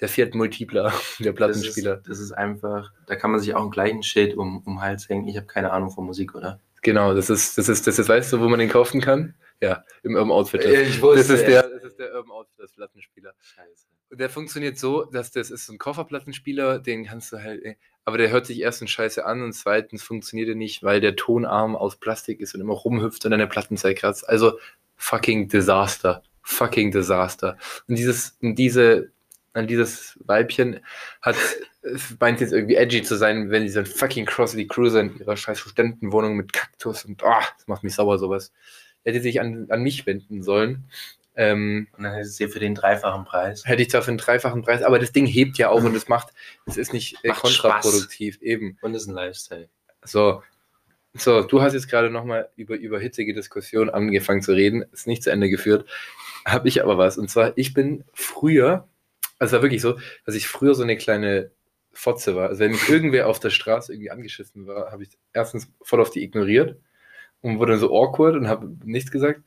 der Fiat Multipler, der Das Plattenspieler. ist, das ist einfach, da kann man sich auch einen gleichen Schild um, um den Hals hängen. Ich habe keine Ahnung von Musik, oder? Genau, das ist, das ist, das ist, weißt du, wo man den kaufen kann? Ja, im Urban Outfit. Das, ich das, ist der, das ist der Urban Outfit, das Plattenspieler. Scheiße. Und der funktioniert so, dass das ist so ein Kofferplattenspieler, den kannst du halt, äh, aber der hört sich erstens scheiße an und zweitens funktioniert er nicht, weil der Tonarm aus Plastik ist und immer rumhüpft und der Platten zerkratzt. Also fucking Desaster. Fucking Desaster. Und dieses, diese, an dieses Weibchen hat, meint jetzt irgendwie edgy zu sein, wenn sie so ein fucking Crossley Cruiser in ihrer scheiß Studentenwohnung mit Kaktus und, ah, das macht mich sauer, sowas. Hätte sich an, an mich wenden sollen. Ähm, Und dann ist es hier für den dreifachen Preis. hätte ich dafür einen dreifachen Preis, aber das Ding hebt ja auch und es macht, es ist nicht äh, Macht kontraproduktiv, eben. Und es ist ein Lifestyle. So. So, du hast jetzt gerade nochmal über, über hitzige Diskussionen angefangen zu reden, ist nicht zu Ende geführt. Habe ich aber was. Und zwar, ich bin früher, also es war wirklich so, dass ich früher so eine kleine Fotze war. Also wenn mich irgendwer auf der Straße irgendwie angeschissen war, habe ich erstens voll auf die ignoriert und wurde dann so awkward und habe nichts gesagt.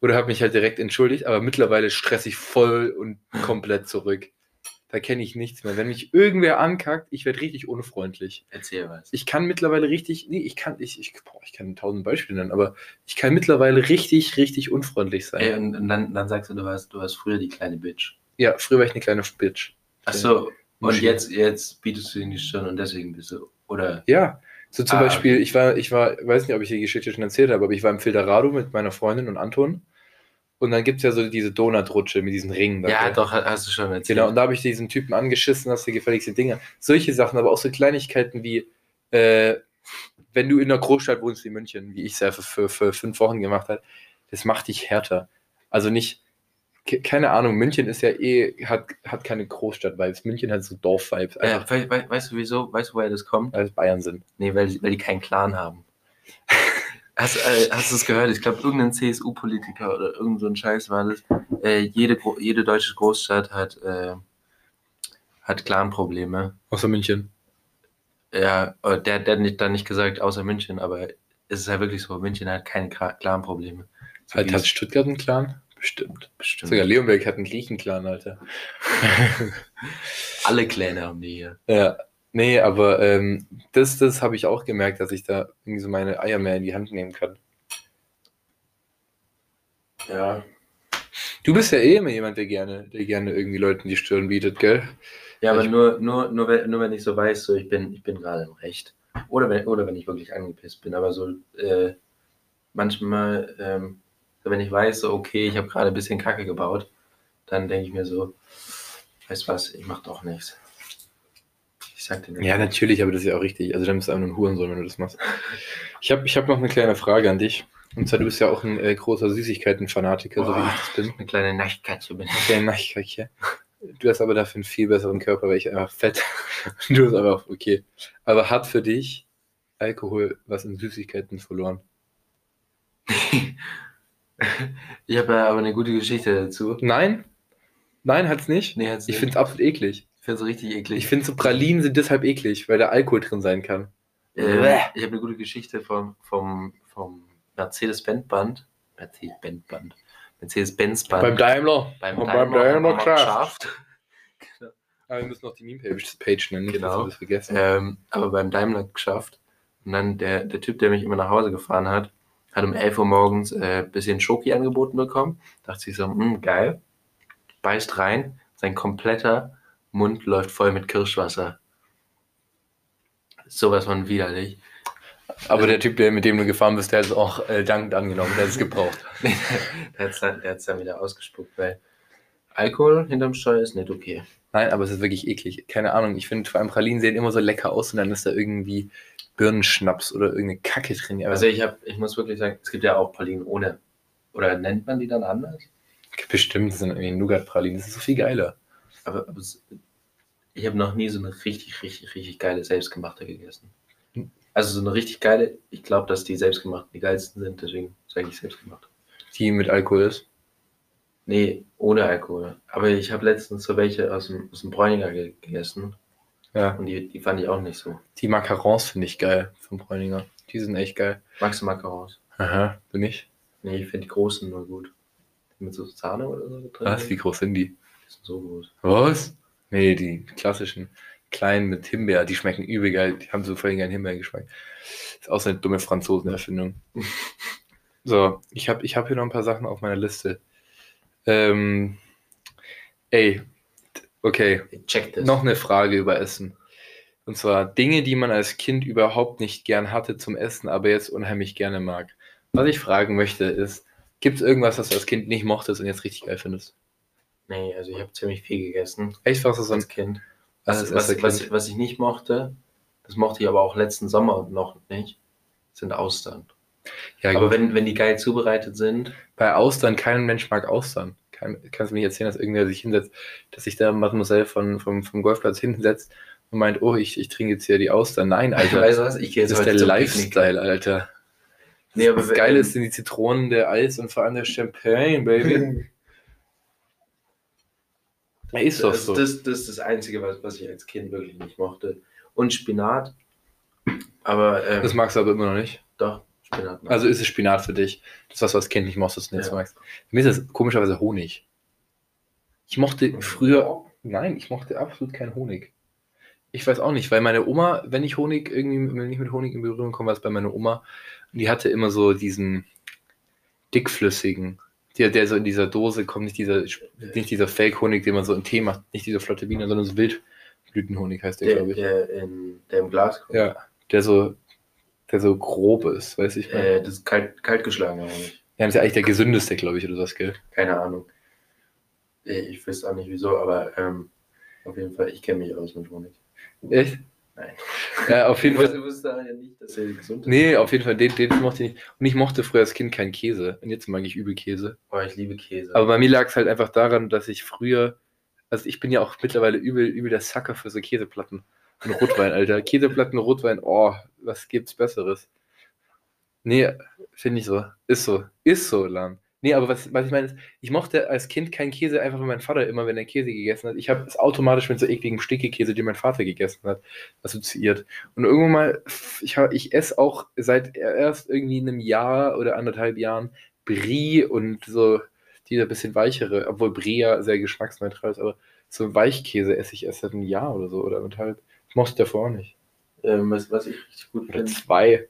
Oder habe mich halt direkt entschuldigt, aber mittlerweile stress ich voll und komplett zurück. Da kenne ich nichts mehr. Wenn mich irgendwer ankackt, ich werde richtig unfreundlich. Erzähl was. Ich kann mittlerweile richtig, nee, ich kann, ich, ich, boah, ich kann tausend Beispiele nennen, aber ich kann mittlerweile richtig, richtig unfreundlich sein. Ey, und, und dann, dann sagst du, du warst, du warst früher die kleine Bitch. Ja, früher war ich eine kleine Bitch. Achso, und Maschine. jetzt, jetzt bietest du in die Stirn und deswegen bist du. Oder. Ja, so zum Ah, Beispiel, ich war, ich war, weiß nicht, ob ich die Geschichte schon erzählt habe, aber ich war im Filderado mit meiner Freundin und Anton. Und dann gibt es ja so diese Donutrutsche mit diesen Ringen. Ja, dabei. doch, hast du schon erzählt. Genau, und da habe ich diesen Typen angeschissen, hast du gefälligste Dinge. Solche Sachen, aber auch so Kleinigkeiten wie, äh, wenn du in einer Großstadt wohnst wie München, wie ich es ja für, für, für fünf Wochen gemacht habe, das macht dich härter. Also nicht, keine Ahnung, München ist ja eh, hat, hat keine Großstadt-Vibes. München hat so Dorf-Vibes, einfach we we weißt du wieso? Weißt du, woher das kommt? weil es Bayern sind. Nee, weil, weil die keinen Clan haben. Hast, äh, hast du es gehört? Ich glaube, irgendein CSU-Politiker oder irgend so ein Scheiß war das. Äh, jede, jede deutsche Großstadt hat, äh, hat Clan-Probleme. Außer München. Ja, der, der hat nicht, dann nicht gesagt, außer München, aber es ist ja wirklich so, München hat keine Clan-Probleme. So Hat, hat Stuttgart einen Clan? Bestimmt. bestimmt. Sogar Leonberg hat einen Griechen-Clan, Alter. Alle Clan haben die hier. Ja, nee, aber ähm, das, das habe ich auch gemerkt, dass ich da irgendwie so meine Eier mehr in die Hand nehmen kann. Ja. Du bist ja eh immer jemand, der gerne, der gerne irgendwie Leuten die Stirn bietet, gell? Ja, aber Ich- nur, nur, nur, wenn, nur wenn ich so weiß, so ich bin, ich bin gerade im Recht. Oder wenn, oder wenn ich wirklich angepisst bin. Aber so äh, manchmal, ähm, wenn ich weiß, so okay, ich habe gerade ein bisschen Kacke gebaut, dann denke ich mir so, weißt du was, ich mach doch nichts. Ich sag dir nicht. Ja, natürlich, aber das ist ja auch richtig. Also dann bist du einfach nur ein Hurensohn, wenn du das machst. Ich habe ich hab noch eine kleine Frage an dich. Und zwar, du bist ja auch ein äh, großer Süßigkeiten-Fanatiker, so wie ich das bin. Eine kleine Nachtkatze bin ich. Okay, Nachtkacke. Du hast aber dafür einen viel besseren Körper, weil ich einfach fett. Du hast aber auch okay. Aber hat für dich Alkohol was in Süßigkeiten verloren? Ich habe ja aber eine gute Geschichte dazu. Nein? Nein, hat's nicht. Nee, hat's Ich nicht. finde es absolut eklig. Ich finde es richtig eklig. Ich finde so Pralinen sind deshalb eklig, weil da Alkohol drin sein kann. Bäh. ich habe eine gute Geschichte vom, vom, vom Mercedes-Benz-Band. Mercedes-Benz-Band. Mercedes-Benz-Band. Beim Daimler. beim Daimler, beim Daimler geschafft. geschafft. Aber wir müssen noch die Meme-Page Page nennen, nicht, Genau. dass wir das vergessen. Ähm, aber beim Daimler geschafft. Und dann der, der Typ, der mich immer nach Hause gefahren hat, hat um 11 Uhr morgens ein äh, bisschen Schoki angeboten bekommen. Dachte sich so, hm, geil. Beißt rein. Sein kompletter Mund läuft voll mit Kirschwasser. Sowas von widerlich. Aber der Typ, der, mit dem du gefahren bist, der hat es auch äh, dankend angenommen, der hat es gebraucht. Der hat es dann, dann wieder ausgespuckt, weil Alkohol hinterm Steuer ist nicht okay. Nein, aber es ist wirklich eklig. Keine Ahnung, ich finde vor allem Pralinen sehen immer so lecker aus und dann ist da irgendwie Birnenschnaps oder irgendeine Kacke drin. Aber Also ich habe, ich muss wirklich sagen, es gibt ja auch Pralinen ohne. Oder nennt man die dann anders? bestimmt das sind irgendwie Nougat-Pralinen, das ist so viel geiler. Aber, aber ich habe noch nie so eine richtig, richtig, richtig geile selbstgemachte gegessen. Hm. Also so eine richtig geile, ich glaube, dass die selbstgemachten die geilsten sind, deswegen sage ich selbstgemacht. Die mit Alkohol ist. Nee, ohne Alkohol. Aber ich habe letztens so welche aus dem, aus dem Bräuninger ge gegessen Ja. und die, die fand ich auch nicht so. Die Macarons finde ich geil vom Bräuninger. Die sind echt geil. Magst du Macarons? Aha, bin ich. Nee, ich finde die großen nur gut. Mit so Sahne oder so drin. Was? Wie groß sind die? Die sind so groß. Was? Nee, die klassischen kleinen mit Himbeer, die schmecken übel geil. Die haben so voll geilen Himbeergeschmack. Ist auch so eine dumme Franzosenerfindung. So, ich habe ich hab hier noch ein paar Sachen auf meiner Liste. Ähm, ey, okay, Check das. noch eine Frage über Essen. Und zwar Dinge, die man als Kind überhaupt nicht gern hatte zum Essen, aber jetzt unheimlich gerne mag. Was ich fragen möchte ist, gibt es irgendwas, was du als Kind nicht mochtest und jetzt richtig geil findest? Nee, also ich habe ziemlich viel gegessen Echt, was ist als Kind. Was Was, was, was, was ich nicht mochte, das mochte ich aber auch letzten Sommer noch nicht, sind Austern. Ja, aber gut. wenn, wenn die geil zubereitet sind, bei Austern, kein Mensch mag Austern. Kein, kannst du mir nicht erzählen, dass irgendwer sich hinsetzt, dass sich der Mademoiselle von, vom, vom Golfplatz hinsetzt und meint, oh, ich, ich trinke jetzt hier die Austern. Nein, Alter. weißt du was, ich gehe das jetzt ist der. Lifestyle, Alter. Nee, aber das Geile ist sind die Zitronen, der Eis und vor allem der Champagne, Baby. Ja, ist doch das, so. das, das ist das Einzige, was, was ich als Kind wirklich nicht mochte. Und Spinat. Aber ähm, Das magst du aber immer noch nicht. doch, Spinat. mag Also ist es Spinat für dich. Das was, was Kind nicht mochtest, du nicht Ja. so magst. Für mich ist das komischerweise Honig. Ich mochte früher, nein, ich mochte absolut keinen Honig. Ich weiß auch nicht, weil meine Oma, wenn ich Honig irgendwie, wenn ich mit Honig in Berührung komme, war es bei meiner Oma, und die hatte immer so diesen dickflüssigen, der, der so in dieser Dose kommt, nicht dieser, nicht dieser Fake-Honig, den man so in Tee macht, nicht dieser flotte Biene, sondern so Wildblütenhonig heißt der, der, glaube ich. der, in, der im Glas kommt. Ja, der so, der so grob ist, weiß ich mal. Äh, das ist kalt, kaltgeschlagen Honig. Ja, das ist ja eigentlich der gesündeste, glaube ich, oder was, gell? Keine Ahnung. Äh, Ich weiß auch nicht wieso, aber ähm, auf jeden Fall, ich kenne mich aus mit Honig. Echt? Nein. Ja, auf jeden Ich Fall. wusste ja nicht, dass er gesund ist. Nee, auf jeden Fall, den, den mochte ich nicht. Und ich mochte früher als Kind keinen Käse. Und jetzt mag ich übel Käse. Oh, ich liebe Käse. Aber bei mir lag es halt einfach daran, dass ich früher, also ich bin ja auch mittlerweile übel, übel der Sucker für so Käseplatten. Und Rotwein, Alter. Käseplatten, Rotwein, oh, was gibt's Besseres? Nee, finde ich so. Ist so. Ist so, Lan. Nee, aber was, was ich meine ist, ich mochte als Kind keinen Käse, einfach weil mein Vater immer, wenn er Käse gegessen hat, ich habe es automatisch mit so ekligem Stickekäse, den mein Vater gegessen hat, assoziiert. Und irgendwann mal, ich, hab- ich esse auch seit erst irgendwie einem Jahr oder anderthalb Jahren Brie und so dieser bisschen weichere, obwohl Brie ja sehr geschmacksneutral ist, aber so Weichkäse esse ich erst seit einem Jahr oder so oder anderthalb. Ich mochte davor nicht. ähm, was, was ich richtig gut finde, zwei.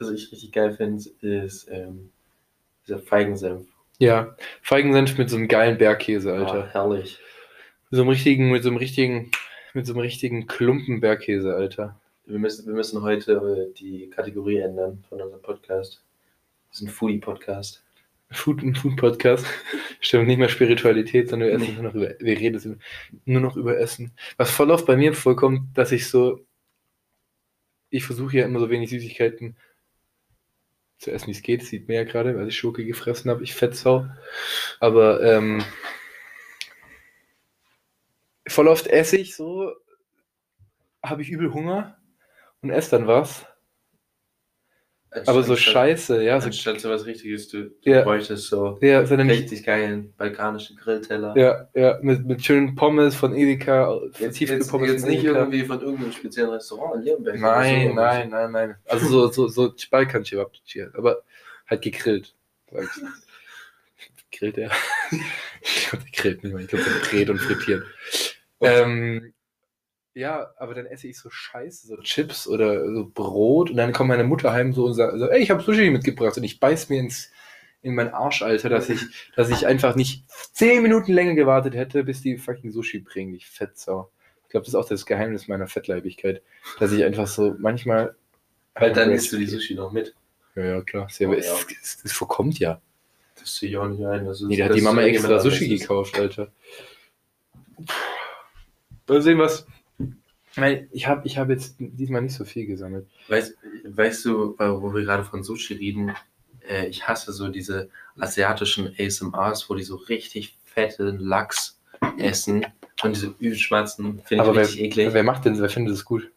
was ich richtig geil finde, ist ähm, dieser Feigensenf. Ja, Feigensenf mit so einem geilen Bergkäse, Alter. Ah, herrlich. Mit so einem richtigen, mit so einem richtigen, mit so einem richtigen Klumpen Bergkäse, Alter. Wir müssen, wir müssen heute äh, die Kategorie ändern von unserem Podcast. Das ist ein Foodie-Podcast. Food, ein Food-Podcast. Stimmt, nicht mehr Spiritualität, sondern wir, essen Nee. nur noch über, wir reden nur noch über Essen. Was voll oft bei mir vorkommt, dass ich so, ich versuche ja immer so wenig Süßigkeiten zu essen, wie es geht. Sieht man ja gerade, weil ich Schoki gefressen habe, ich Fettsau. Aber ähm, voll oft esse ich so, habe ich übel Hunger und esse dann was. Aber so Anstatt- scheiße, ja. So, Anstatt so was Richtiges, du, du Ja. bräuchtest so ja, nicht, richtig geilen balkanischen Grillteller. Ja, ja, mit, mit schönen Pommes von Edeka, Jetzt, jetzt, Tiefkühlpommes jetzt nicht Edeka. irgendwie von irgendeinem speziellen Restaurant in Nürnberg. Nein, so. nein, nein, nein. Also so, so, so balkan aber halt gegrillt. Grillt er? ich glaube, der grillt nicht mehr. Ich glaube, der brät und frittiert. Ähm, ja, aber dann esse ich so Scheiße, so Chips oder so Brot und dann kommt meine Mutter heim so und sagt, so, ey, ich habe Sushi mitgebracht und ich beiß mir ins in meinen Arsch, Alter, dass ich, dass ich einfach nicht zehn Minuten länger gewartet hätte, bis die fucking Sushi bringen, die Fettsau. Ich glaube, das ist auch das Geheimnis meiner Fettleibigkeit, dass ich einfach so manchmal. Weil dann isst du die Sushi noch mit. Ja, ja, klar. Sehr, Oh, aber es, ja. es, es vorkommt ja. Das sehe ich auch nicht ein. Das ist, Nee, da hat die Mama extra Sushi gekauft, Alter. Mal sehen, was. Ich meine, ich habe ich hab jetzt diesmal nicht so viel gesammelt. Weißt, weißt du, wo wir gerade von Sushi reden, äh, ich hasse so diese asiatischen ASMRs, wo die so richtig fetten Lachs essen und diese Übelschmatzen finde ich wer, richtig eklig. wer macht denn, wer findet es gut?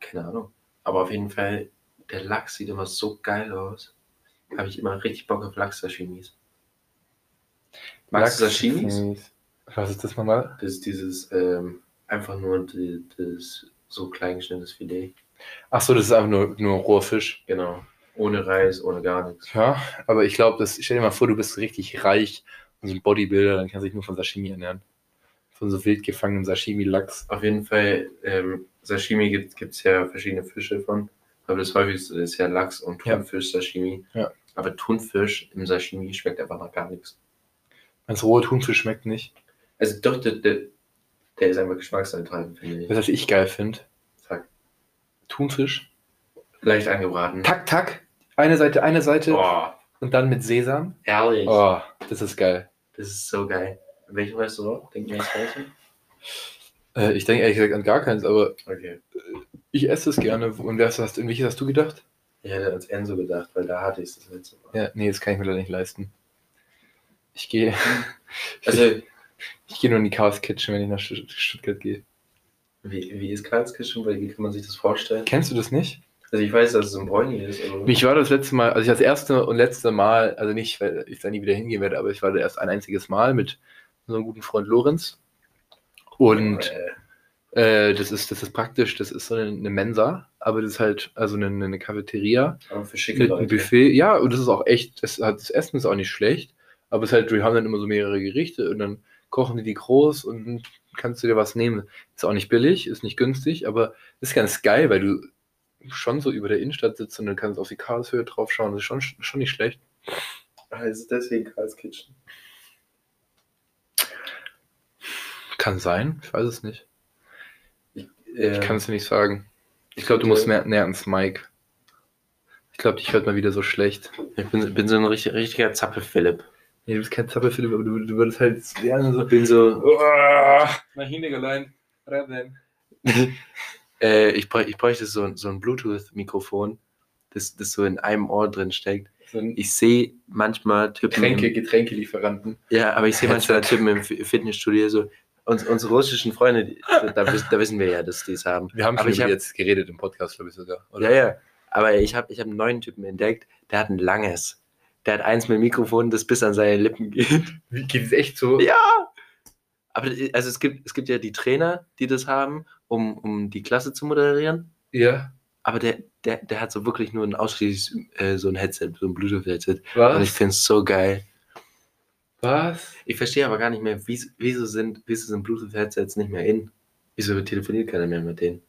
Keine Ahnung. Aber auf jeden Fall, der Lachs sieht immer so geil aus. Habe ich immer richtig Bock auf Lachs-Sashimis. Magst du? Sashimis? Was ist das nochmal? Das ist dieses, ähm, einfach nur die, das so klein geschnittenes Filet. Ach so, das ist einfach nur, nur roher Fisch. Genau. Ohne Reis, ohne gar nichts. Ja, aber ich glaube, stell dir mal vor, du bist richtig reich und so ein Bodybuilder, dann kannst du dich nur von Sashimi ernähren. Von so wild gefangenem Sashimi-Lachs. Auf jeden Fall, ähm, Sashimi gibt es ja verschiedene Fische von. Aber das häufigste ist ja Lachs und Ja. Thunfisch-Sashimi. Ja. Aber Thunfisch im Sashimi schmeckt einfach nach gar nichts. Als roher Thunfisch schmeckt nicht. Also doch, der, der, der ist einfach geschmacksneutral, finde ich. Das, was ich geil finde, Zack. Thunfisch. Leicht angebraten. Tack, tack. Eine Seite, eine Seite Boah, und dann mit Sesam. herrlich. Oh, das ist geil. Das ist so geil. In welchem Restaurant? Denkt ihr das gleiche? Äh, ich denke ehrlich gesagt an gar keins, aber Okay. ich esse es gerne. Und was hast, in welches hast du gedacht? Ich hätte ans Enso gedacht, weil da hatte ich es das letzte Mal. Ja, nee, das kann ich mir leider nicht leisten. Ich gehe Also, ich gehe nur in die Chaos Kitchen, wenn ich nach Stutt- Stuttgart gehe. wie, wie ist Karlskirchen? Weil wie kann man sich das vorstellen? Kennst du das nicht? Also, ich weiß, dass es ein Bräuni ist, aber. Ich war das letzte Mal, also ich das erste und letzte Mal, also nicht, weil ich da nie wieder hingehen werde, aber ich war da erst ein einziges Mal mit unserem guten Freund Lorenz. Und Äh, das, ist, das ist praktisch, das ist so eine, eine Mensa, aber das ist halt also eine, eine Cafeteria aber für schicke mit einem Leute. Buffet. Ja, und das ist auch echt, das, das Essen ist auch nicht schlecht, aber es ist halt, wir haben dann immer so mehrere Gerichte und dann kochen die die groß und kannst du dir was nehmen. Ist auch nicht billig, ist nicht günstig, aber ist ganz geil, weil du schon so über der Innenstadt sitzt und dann kannst auf die Karlshöhe drauf schauen. Das ist schon, schon nicht schlecht. Es deswegen Karlskirchen? Kann sein, ich weiß es nicht. Äh, Ich kann es dir nicht sagen. Ich glaube, du musst mehr, näher ans Mike. Ich glaube, dich hört mal wieder so schlecht. ich bin, bin so ein richtig, richtiger Zappel-Philipp. Nee, du bist kein Zappelphilipp, aber du, du würdest halt gerne so. Ich bin so. Mein Hinegelein. Rennen. Äh, ich, bräuch, ich bräuchte so, so ein Bluetooth-Mikrofon, das, das so in einem Ohr drin steckt. So Ich sehe manchmal Typen. Getränke, Im, Getränkelieferanten. ja, aber ich sehe manchmal. Typen im Fi- Fitnessstudio so. Uns, unsere russischen Freunde, die, da, da wissen wir ja, dass die es haben. Wir haben aber schon hab, jetzt geredet im Podcast, glaube ich sogar. Oder? Ja, ja. Aber ich habe ich hab einen neuen Typen entdeckt, der hat ein langes. Der hat eins mit Mikrofon, das bis an seine Lippen geht. Wie, geht es echt so? Ja! Aber also es gibt, es gibt ja die Trainer, die das haben, um, um die Klasse zu moderieren. Ja. Aber der, der, der hat so wirklich nur ein ausschließlich äh, so ein Headset, so ein Bluetooth-Headset. Was? Und ich finde es so geil. Was? Ich verstehe aber gar nicht mehr, wieso, wieso sind, wieso sind Bluetooth-Headsets nicht mehr in? Wieso telefoniert keiner mehr mit denen?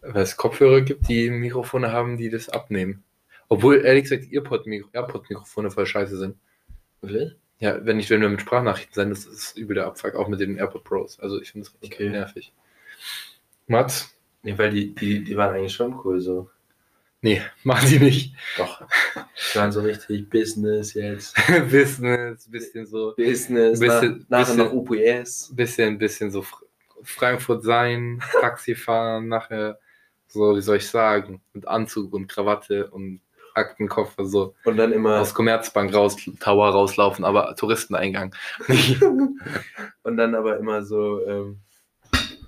Weil es Kopfhörer gibt, die Mikrofone haben, die das abnehmen. Obwohl, ehrlich gesagt, AirPod-Mikrofone voll scheiße sind. Wirklich? Ja, wenn ich wenn wir mit Sprachnachrichten sein, das ist übel der Abfuck, auch mit den AirPod Pros. Also ich finde das richtig Okay. nervig. Mats? Nee, weil die, die, die waren eigentlich schon cool so. Nee, machen sie nicht. Doch. Die waren so richtig Business jetzt. Business, bisschen so, Business, Bisschen- nach, nachher bisschen- noch UPS. bisschen, bisschen so Fr- Frankfurt sein, Taxi fahren, nachher so, wie soll ich sagen, mit Anzug und Krawatte und Aktenkoffer so Und dann immer aus Commerzbank raus, Tower rauslaufen, aber Touristeneingang. und dann aber immer so ähm,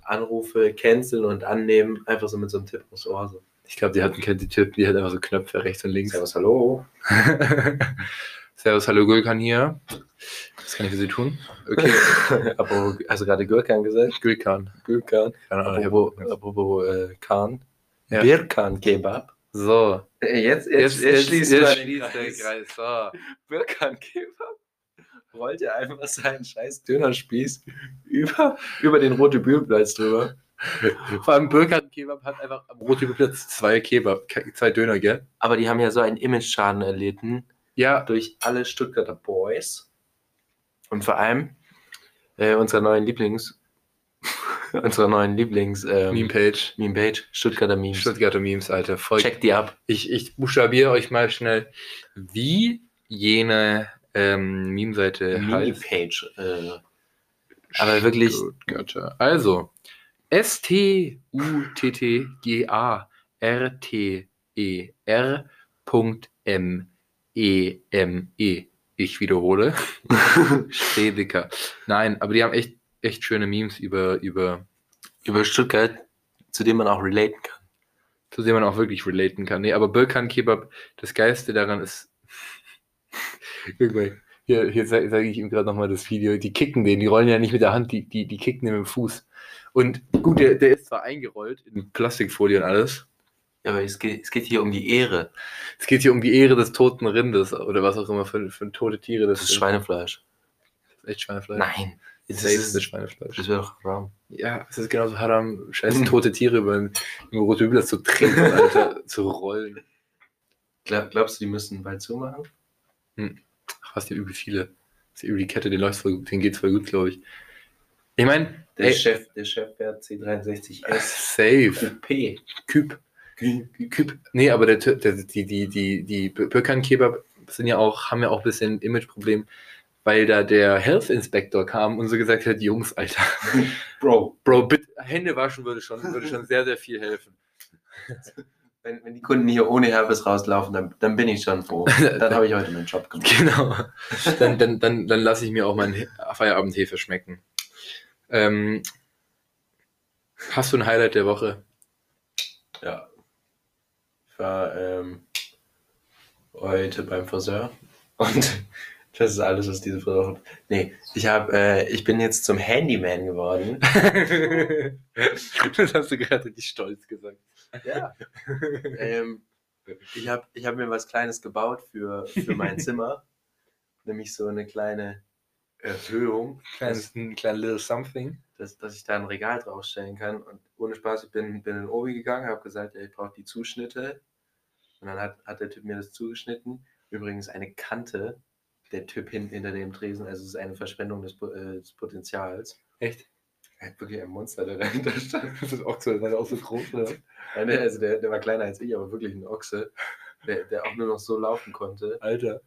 Anrufe canceln und annehmen, einfach so mit so einem Tipp aufs Ohr. So. Ich glaube, die hatten keine Typen, die hatten einfach so Knöpfe rechts und links. Servus, hallo. Servus, hallo Gülkan hier. Was kann ich für Sie tun? Okay, Apropos, hast du gerade Gürkan gesagt? Gülkan. Ich Apropos, apropos äh, Kahn. Ja. Birkan Kebab. So, Äh, Jetzt, jetzt, jetzt, schließt jetzt schließt der Kreis. So. Birkan Kebab rollt ja einfach seinen scheiß Dönerspieß über, über den rote Bühlplatz drüber. Vor allem Birkan Kebab hat einfach am Rotüberplatz zwei Kebab, ke- zwei Döner, gell? Aber die haben ja so einen Image-Schaden erlitten Ja, durch alle Stuttgarter Boys. Und vor allem äh, unserer neuen Lieblings, unserer neuen Lieblings ähm, Meme-Page. Meme-Page, Stuttgarter Memes. Stuttgarter Memes, Alter. Voll. Check die ab. Ich, ich buchstabiere euch mal schnell, wie jene ähm, Meme-Seite heißt. Meme-Page. Äh, aber wirklich, Stuttgarter. Also, S-T-U-T-T-G-A-R-T-E-R Punkt M-E-M-E. Ich wiederhole. Stredeker. Nein, aber die haben echt, echt schöne Memes über, über, Über Stuttgart, zu dem man auch relaten kann. zu denen man auch wirklich relaten kann. Nee, aber Birkan Kebab, das Geilste daran ist. Guck mal, hier, hier zeige zeig ich ihm gerade nochmal das Video. Die kicken den, die rollen ja nicht mit der Hand, die, die, die kicken den mit dem Fuß. Und gut, der, der ist zwar eingerollt in Plastikfolie und alles. Ja, aber es geht, es geht hier um die Ehre. Es geht hier um die Ehre des toten Rindes oder was auch immer für, für tote Tiere Das ist sind. Schweinefleisch. echt Schweinefleisch. Nein. Das Das ist ist, Schweinefleisch. das wäre doch Raum. Ja, es ist genauso haram, scheiß tote Tiere über Rote Übel zu trinken, Alter, zu rollen. Glaub, glaubst du, die müssen bald zumachen? Ach, was, die übel viele. Das ist übel die Kette, den läuft voll gut, den geht's voll gut, glaube ich. Ich meine, Der Ey. Chef, der Chefwert C63S. safe. P. Küb. Küb. Nee, aber der, der, die, die, die, die Birkan Kebab sind ja auch, haben ja auch ein bisschen Imageproblem, weil da der Health Inspector kam und so gesagt hat, Jungs, Alter, Bro. Bro, bitte, Hände waschen würde schon, würde schon sehr, sehr viel helfen. Wenn, wenn die Kunden hier ohne Herpes rauslaufen, dann, dann bin ich schon froh. Dann habe ich heute meinen Job gemacht. Genau. Dann, dann, dann, dann lasse ich mir auch meinen He- Feierabendhefe schmecken. Ähm, hast du ein Highlight der Woche? Ja. Ich war ähm, heute beim Friseur und das ist alles, was diese hat. Nee, ich habe, äh, ich bin jetzt zum Handyman geworden. das hast du gerade richtig stolz gesagt. Ja. ähm, ich habe ich hab mir was Kleines gebaut für, für mein Zimmer. Nämlich so eine kleine Erhöhung, Kleines, ein kleines little something. dass, dass ich da ein Regal draufstellen kann. Und ohne Spaß, ich bin, bin in Obi gegangen, habe gesagt, ja, ich brauche die Zuschnitte. Und dann hat, hat der Typ mir das zugeschnitten. Übrigens eine Kante, der Typ hinten hinter dem Tresen. Also es ist eine Verschwendung des, äh, des Potenzials. Echt? Er hat wirklich ein Monster, der dahinter stand. Das ist auch so, weil auch so groß, oder? Ja, ne, also der, der war kleiner als ich, aber wirklich ein Ochse, der, der auch nur noch so laufen konnte. Alter.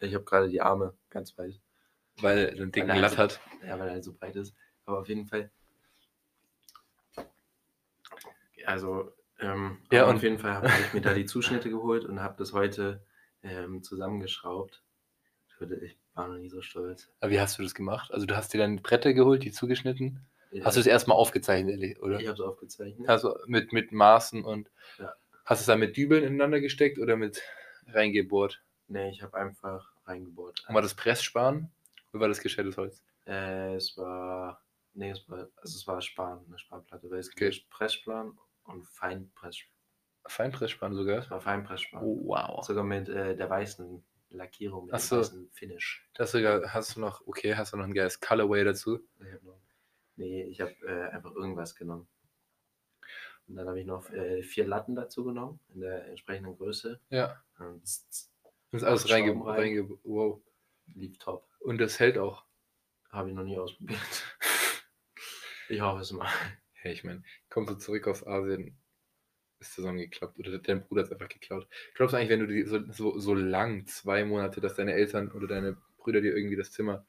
Ich habe gerade die Arme ganz weit. Weil er einen dicken Latt hat. Ja, weil er halt so breit ist. Aber auf jeden Fall. Also, ähm, Ja, und- auf jeden Fall habe ich mir da die Zuschnitte geholt und habe das heute ähm, zusammengeschraubt. Ich, würde, ich war noch nie so stolz. Aber wie hast du das gemacht? Also du hast dir dann Bretter geholt, die zugeschnitten? Ja, Hast du es erstmal aufgezeichnet, oder? Ich habe es aufgezeichnet. Also mit, mit Maßen und Ja. hast du es dann mit Dübeln ineinander gesteckt oder mit reingebohrt? Nee, ich habe einfach reingebohrt. Und war das Pressspan oder war das geschältes Holz? Äh, es war. Nee, es war, also es war Span, eine Spanplatte, weil es Okay. gibt Pressplan und Feinpress. Feinpressspan sogar? Es war Feinpressplan. Oh, wow. Sogar mit äh, der weißen Lackierung, mit Ach dem weißen Finish. Das sogar, hast du noch, okay, hast du noch ein geiles Colorway dazu? Nee, ich habe äh, einfach irgendwas genommen. Und dann habe ich noch äh, vier Latten dazu genommen, in der entsprechenden Größe. Ja. Und es Das ist alles reinge, reinge wow. lief top. Und das hält auch. Habe ich noch nie ausprobiert. Ich hoffe es mal. Hey, ich meine, kommst du zurück aus Asien, ist zusammengeklappt oder dein Bruder hat es einfach geklaut. Glaubst du eigentlich, wenn du die so, so, so lang, zwei Monate, dass deine Eltern oder deine Brüder dir irgendwie das Zimmer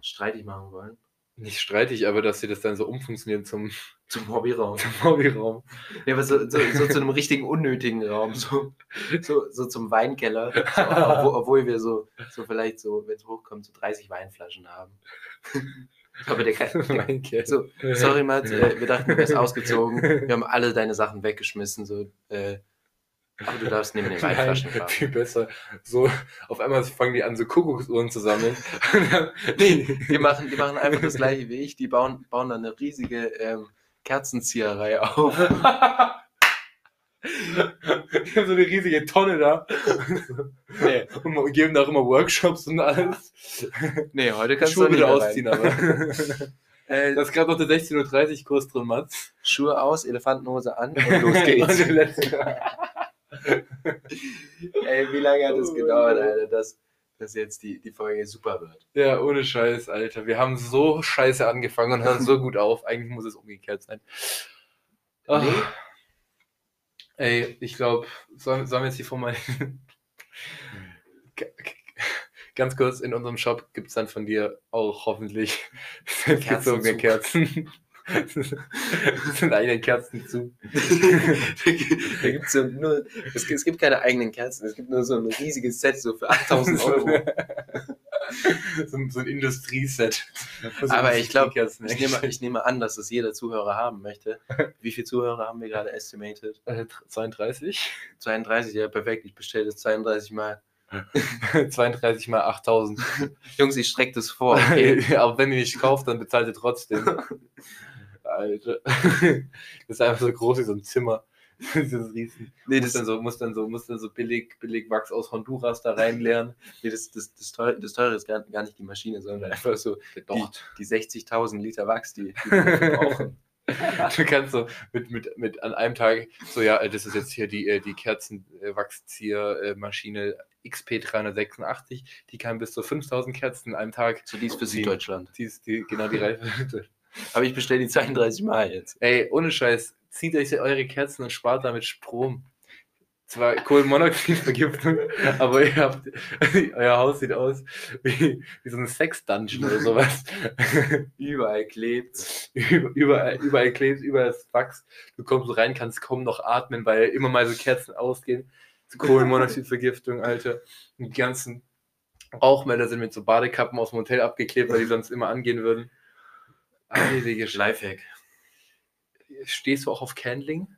Streitig machen wollen. nicht streitig, aber dass sie das dann so umfunktionieren zum, Zum Hobbyraum. zum Hobbyraum? Ja, aber so, so, so zu einem richtigen unnötigen Raum. So, so, so zum Weinkeller. So, obwohl, obwohl wir so, so vielleicht so, wenn es hochkommt, so 30 Weinflaschen haben. Aber der kann. Mein Kerl. so, sorry, Matt, äh, wir dachten, du wärst ausgezogen. Wir haben alle deine Sachen weggeschmissen. So, äh, aber du darfst neben den Weinflaschen fahren. viel besser. So, auf einmal fangen die an, so Kuckucksuhren zu sammeln. Nee, die machen, die machen einfach das gleiche wie ich. Die bauen, bauen dann eine riesige ähm, Kerzenzieherei auf. Die haben so eine riesige Tonne da. Nee, Und geben da auch immer Workshops und alles. nee heute kannst Schuhe du nicht wieder ausziehen, aber. Äh, Da ist gerade noch der 16.30 Uhr Kurs drin, Mats. Schuhe aus, Elefantenhose an und los geht's. Ey, wie lange hat es Oh, gedauert. Alter, dass, dass jetzt die, die Folge super wird? ja, ohne Scheiß, Alter. Wir haben so scheiße angefangen und hören so gut auf. Eigentlich muss es umgekehrt sein. Ach. Nee. Ey, ich glaube, sollen, sollen wir jetzt hier vor mal. Ganz kurz, in unserem Shop gibt es dann von dir auch hoffentlich selbstgezogene Kerzen. Das sind eigene Kerzen zu. da gibt's so nur, es, gibt- es gibt keine eigenen Kerzen, es gibt nur so ein riesiges Set so für 8000 Euro. so, ein- so ein Industrieset. Aber ich glaube, ich nehme, ich nehme an, dass das jeder Zuhörer haben möchte. Wie viele Zuhörer haben wir gerade estimated? Äh, 32? 32, ja, perfekt. Ich bestelle das 32 Mal. 32 mal 8000. Jungs, ich strecke das vor. Okay? Aber wenn ihr nicht kauft, dann bezahlt ihr trotzdem. Alter. Das ist einfach so groß wie so ein Zimmer. Das ist riesen. nee, das, dann so, muss dann so, muss dann so billig, billig Wachs aus Honduras da reinleeren. nee, das, das, das, teure, das teure ist gar, gar nicht die Maschine, sondern einfach so die, die 60.000 Liter Wachs, die, die wir brauchen. Du kannst so mit, mit, mit an einem Tag so, ja, äh, das ist jetzt hier die, äh, die Kerzenwachsziehermaschine XP386, die kann bis zu 5000 Kerzen an einem Tag. So die ist für Süddeutschland. Die ist die, genau die Reife. Aber ich bestelle die 32 Mal jetzt. Ey, ohne Scheiß, zieht euch eure Kerzen und spart damit Strom. Zwar Kohlenmonoxidvergiftung, aber ihr habt, euer Haus sieht aus wie, wie so ein Sex-Dungeon oder sowas. Überall klebt. Über- überall, überall klebt, überall ist Wachs. Du kommst so rein, kannst kaum noch atmen, weil immer mal so Kerzen ausgehen. Kohlenmonoxidvergiftung, Alter. Und die ganzen Rauchmelder sind mit so Badekappen aus dem Hotel abgeklebt, weil die sonst immer angehen würden. Heilige. Lifehack. Stehst du auch auf Candling?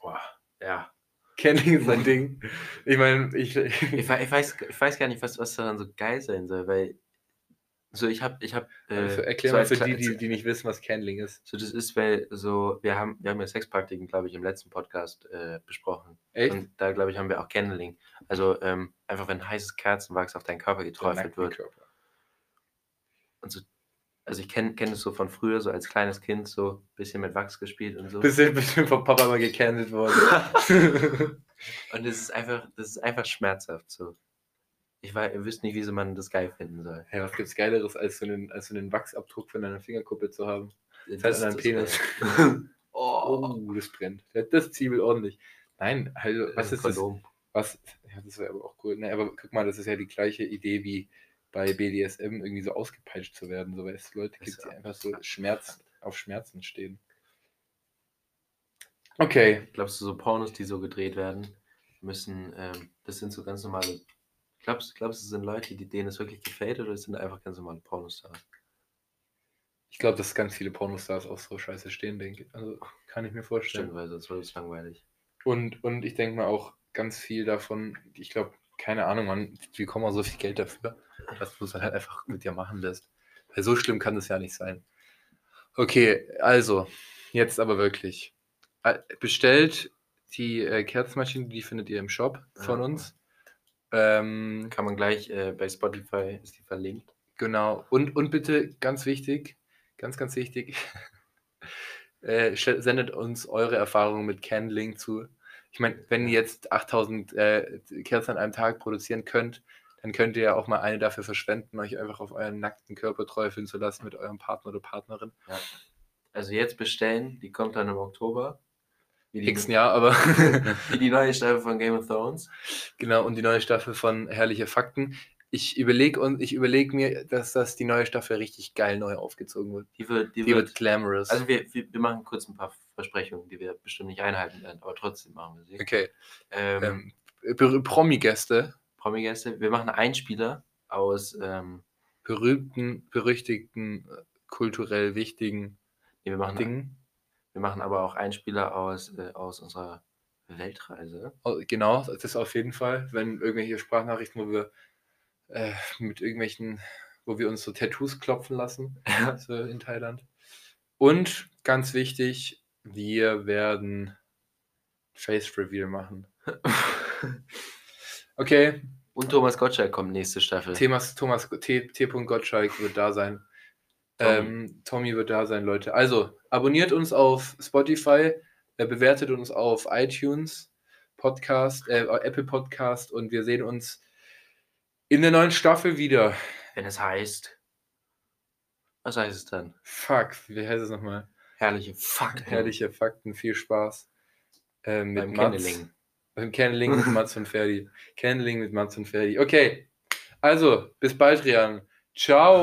Boah, ja. Candling ist ein Ding. Ich meine, ich, Ich, ich, weiß, ich weiß gar nicht, was, was daran so geil sein soll, weil so ich habe ich habe also erklär so mal für die, die, die nicht wissen, was Candling ist. so das ist weil so wir haben wir haben ja Sexpraktiken glaube ich im letzten Podcast äh, besprochen Echt? und da glaube ich haben wir auch Candling also ähm, einfach wenn heißes Kerzenwachs auf deinen Körper geträufelt wird und so also ich kenne kenn das so von früher so als kleines Kind so ein bisschen mit Wachs gespielt und so Bisschen, bisschen vom Papa mal gecandelt worden. und das ist einfach das ist einfach schmerzhaft so ich weiß ihr wisst nicht wie so man das geil finden soll ja, was gibt's Geileres, als so einen, als so einen Wachsabdruck von deiner Fingerkuppe zu haben? das, halt an deinem Penis. oh, Oh, das brennt. Das, das zwiebelt ordentlich. Nein, also, was ist das? Kondom. Was, ja, das wäre aber auch cool. Ne, aber guck mal, das ist ja die gleiche Idee wie bei BDSM, irgendwie so ausgepeitscht zu werden. So, weil es Leute gibt, die einfach so Schmerz, auf Schmerzen stehen. Okay. Glaubst du, so Pornos, die so gedreht werden, müssen, ähm, das sind so ganz normale. Glaubst, glaubst du, es sind Leute, die, denen es wirklich gefällt oder es sind einfach ganz normale Pornostars? Ich glaube, dass ganz viele Pornostars auch so scheiße stehen, denke ich. Also kann ich mir vorstellen. Stimmt, weil sonst wird es langweilig. Und, und ich denke mal auch ganz viel davon, ich glaube, keine Ahnung, man, wie kommen auch so viel Geld dafür, dass du es halt einfach mit dir machen lässt. Weil so schlimm kann es ja nicht sein. Okay, also, jetzt aber wirklich. Äh, Bestellt die äh, Kerzenmaschine, die findet ihr im Shop von Ja. uns. Ähm, Kann man gleich äh, bei Spotify, ist die verlinkt. Genau. Und, und bitte, ganz wichtig, ganz, ganz wichtig, äh, sendet uns eure Erfahrungen mit Candling zu. Ich meine, wenn ihr jetzt 8000 äh, Kerzen an einem Tag produzieren könnt, dann könnt ihr ja auch mal eine dafür verschwenden, euch einfach auf euren nackten Körper träufeln zu lassen mit eurem Partner oder Partnerin. Also jetzt bestellen, die kommt dann im Oktober. Nächsten Jahr, aber wie die neue Staffel von Game of Thrones. genau, und die neue Staffel von Herrliche Fakten. Ich überlege und ich überlege mir, dass das die neue Staffel richtig geil neu aufgezogen wird. Die wird, die Die wird, wird glamorous. also wir, wir, wir machen kurz ein paar Versprechungen, die wir bestimmt nicht einhalten werden, aber trotzdem machen wir sie. okay. Ähm, Ähm, Pro- Promi-Gäste, Promi-Gäste. Wir machen einen Einspieler aus, ähm, berühmten, berüchtigten, äh, kulturell wichtigen nee, wir, machen, Dingen. wir machen aber auch Einspieler aus, äh, aus unserer Weltreise. Oh, Genau, das ist auf jeden Fall, wenn irgendwelche Sprachnachrichten, wo wir äh, mit irgendwelchen, wo wir uns so Tattoos klopfen lassen, so in Thailand. Und ganz wichtig, wir werden Face Reveal machen. Okay, Und Thomas Gottschalk kommt nächste Staffel. Thomas, Thomas T. T. Gottschalk wird da sein. Tommy. Ähm, Tommy wird da sein, Leute. Also, abonniert uns auf Spotify, äh, bewertet uns auf iTunes, Podcast, äh, Apple Podcast und wir sehen uns in der neuen Staffel wieder. Wenn es heißt. Was heißt es dann? Fuck, wie heißt es nochmal? Herrliche Fakten. Herrliche Fakten, viel Spaß. Äh, mit Beim Mats. Kenneling. Beim Kenneling mit Mats und Ferdi. Kenneling mit Mats und Ferdi. Okay, also, bis bald, Rian. Ciao.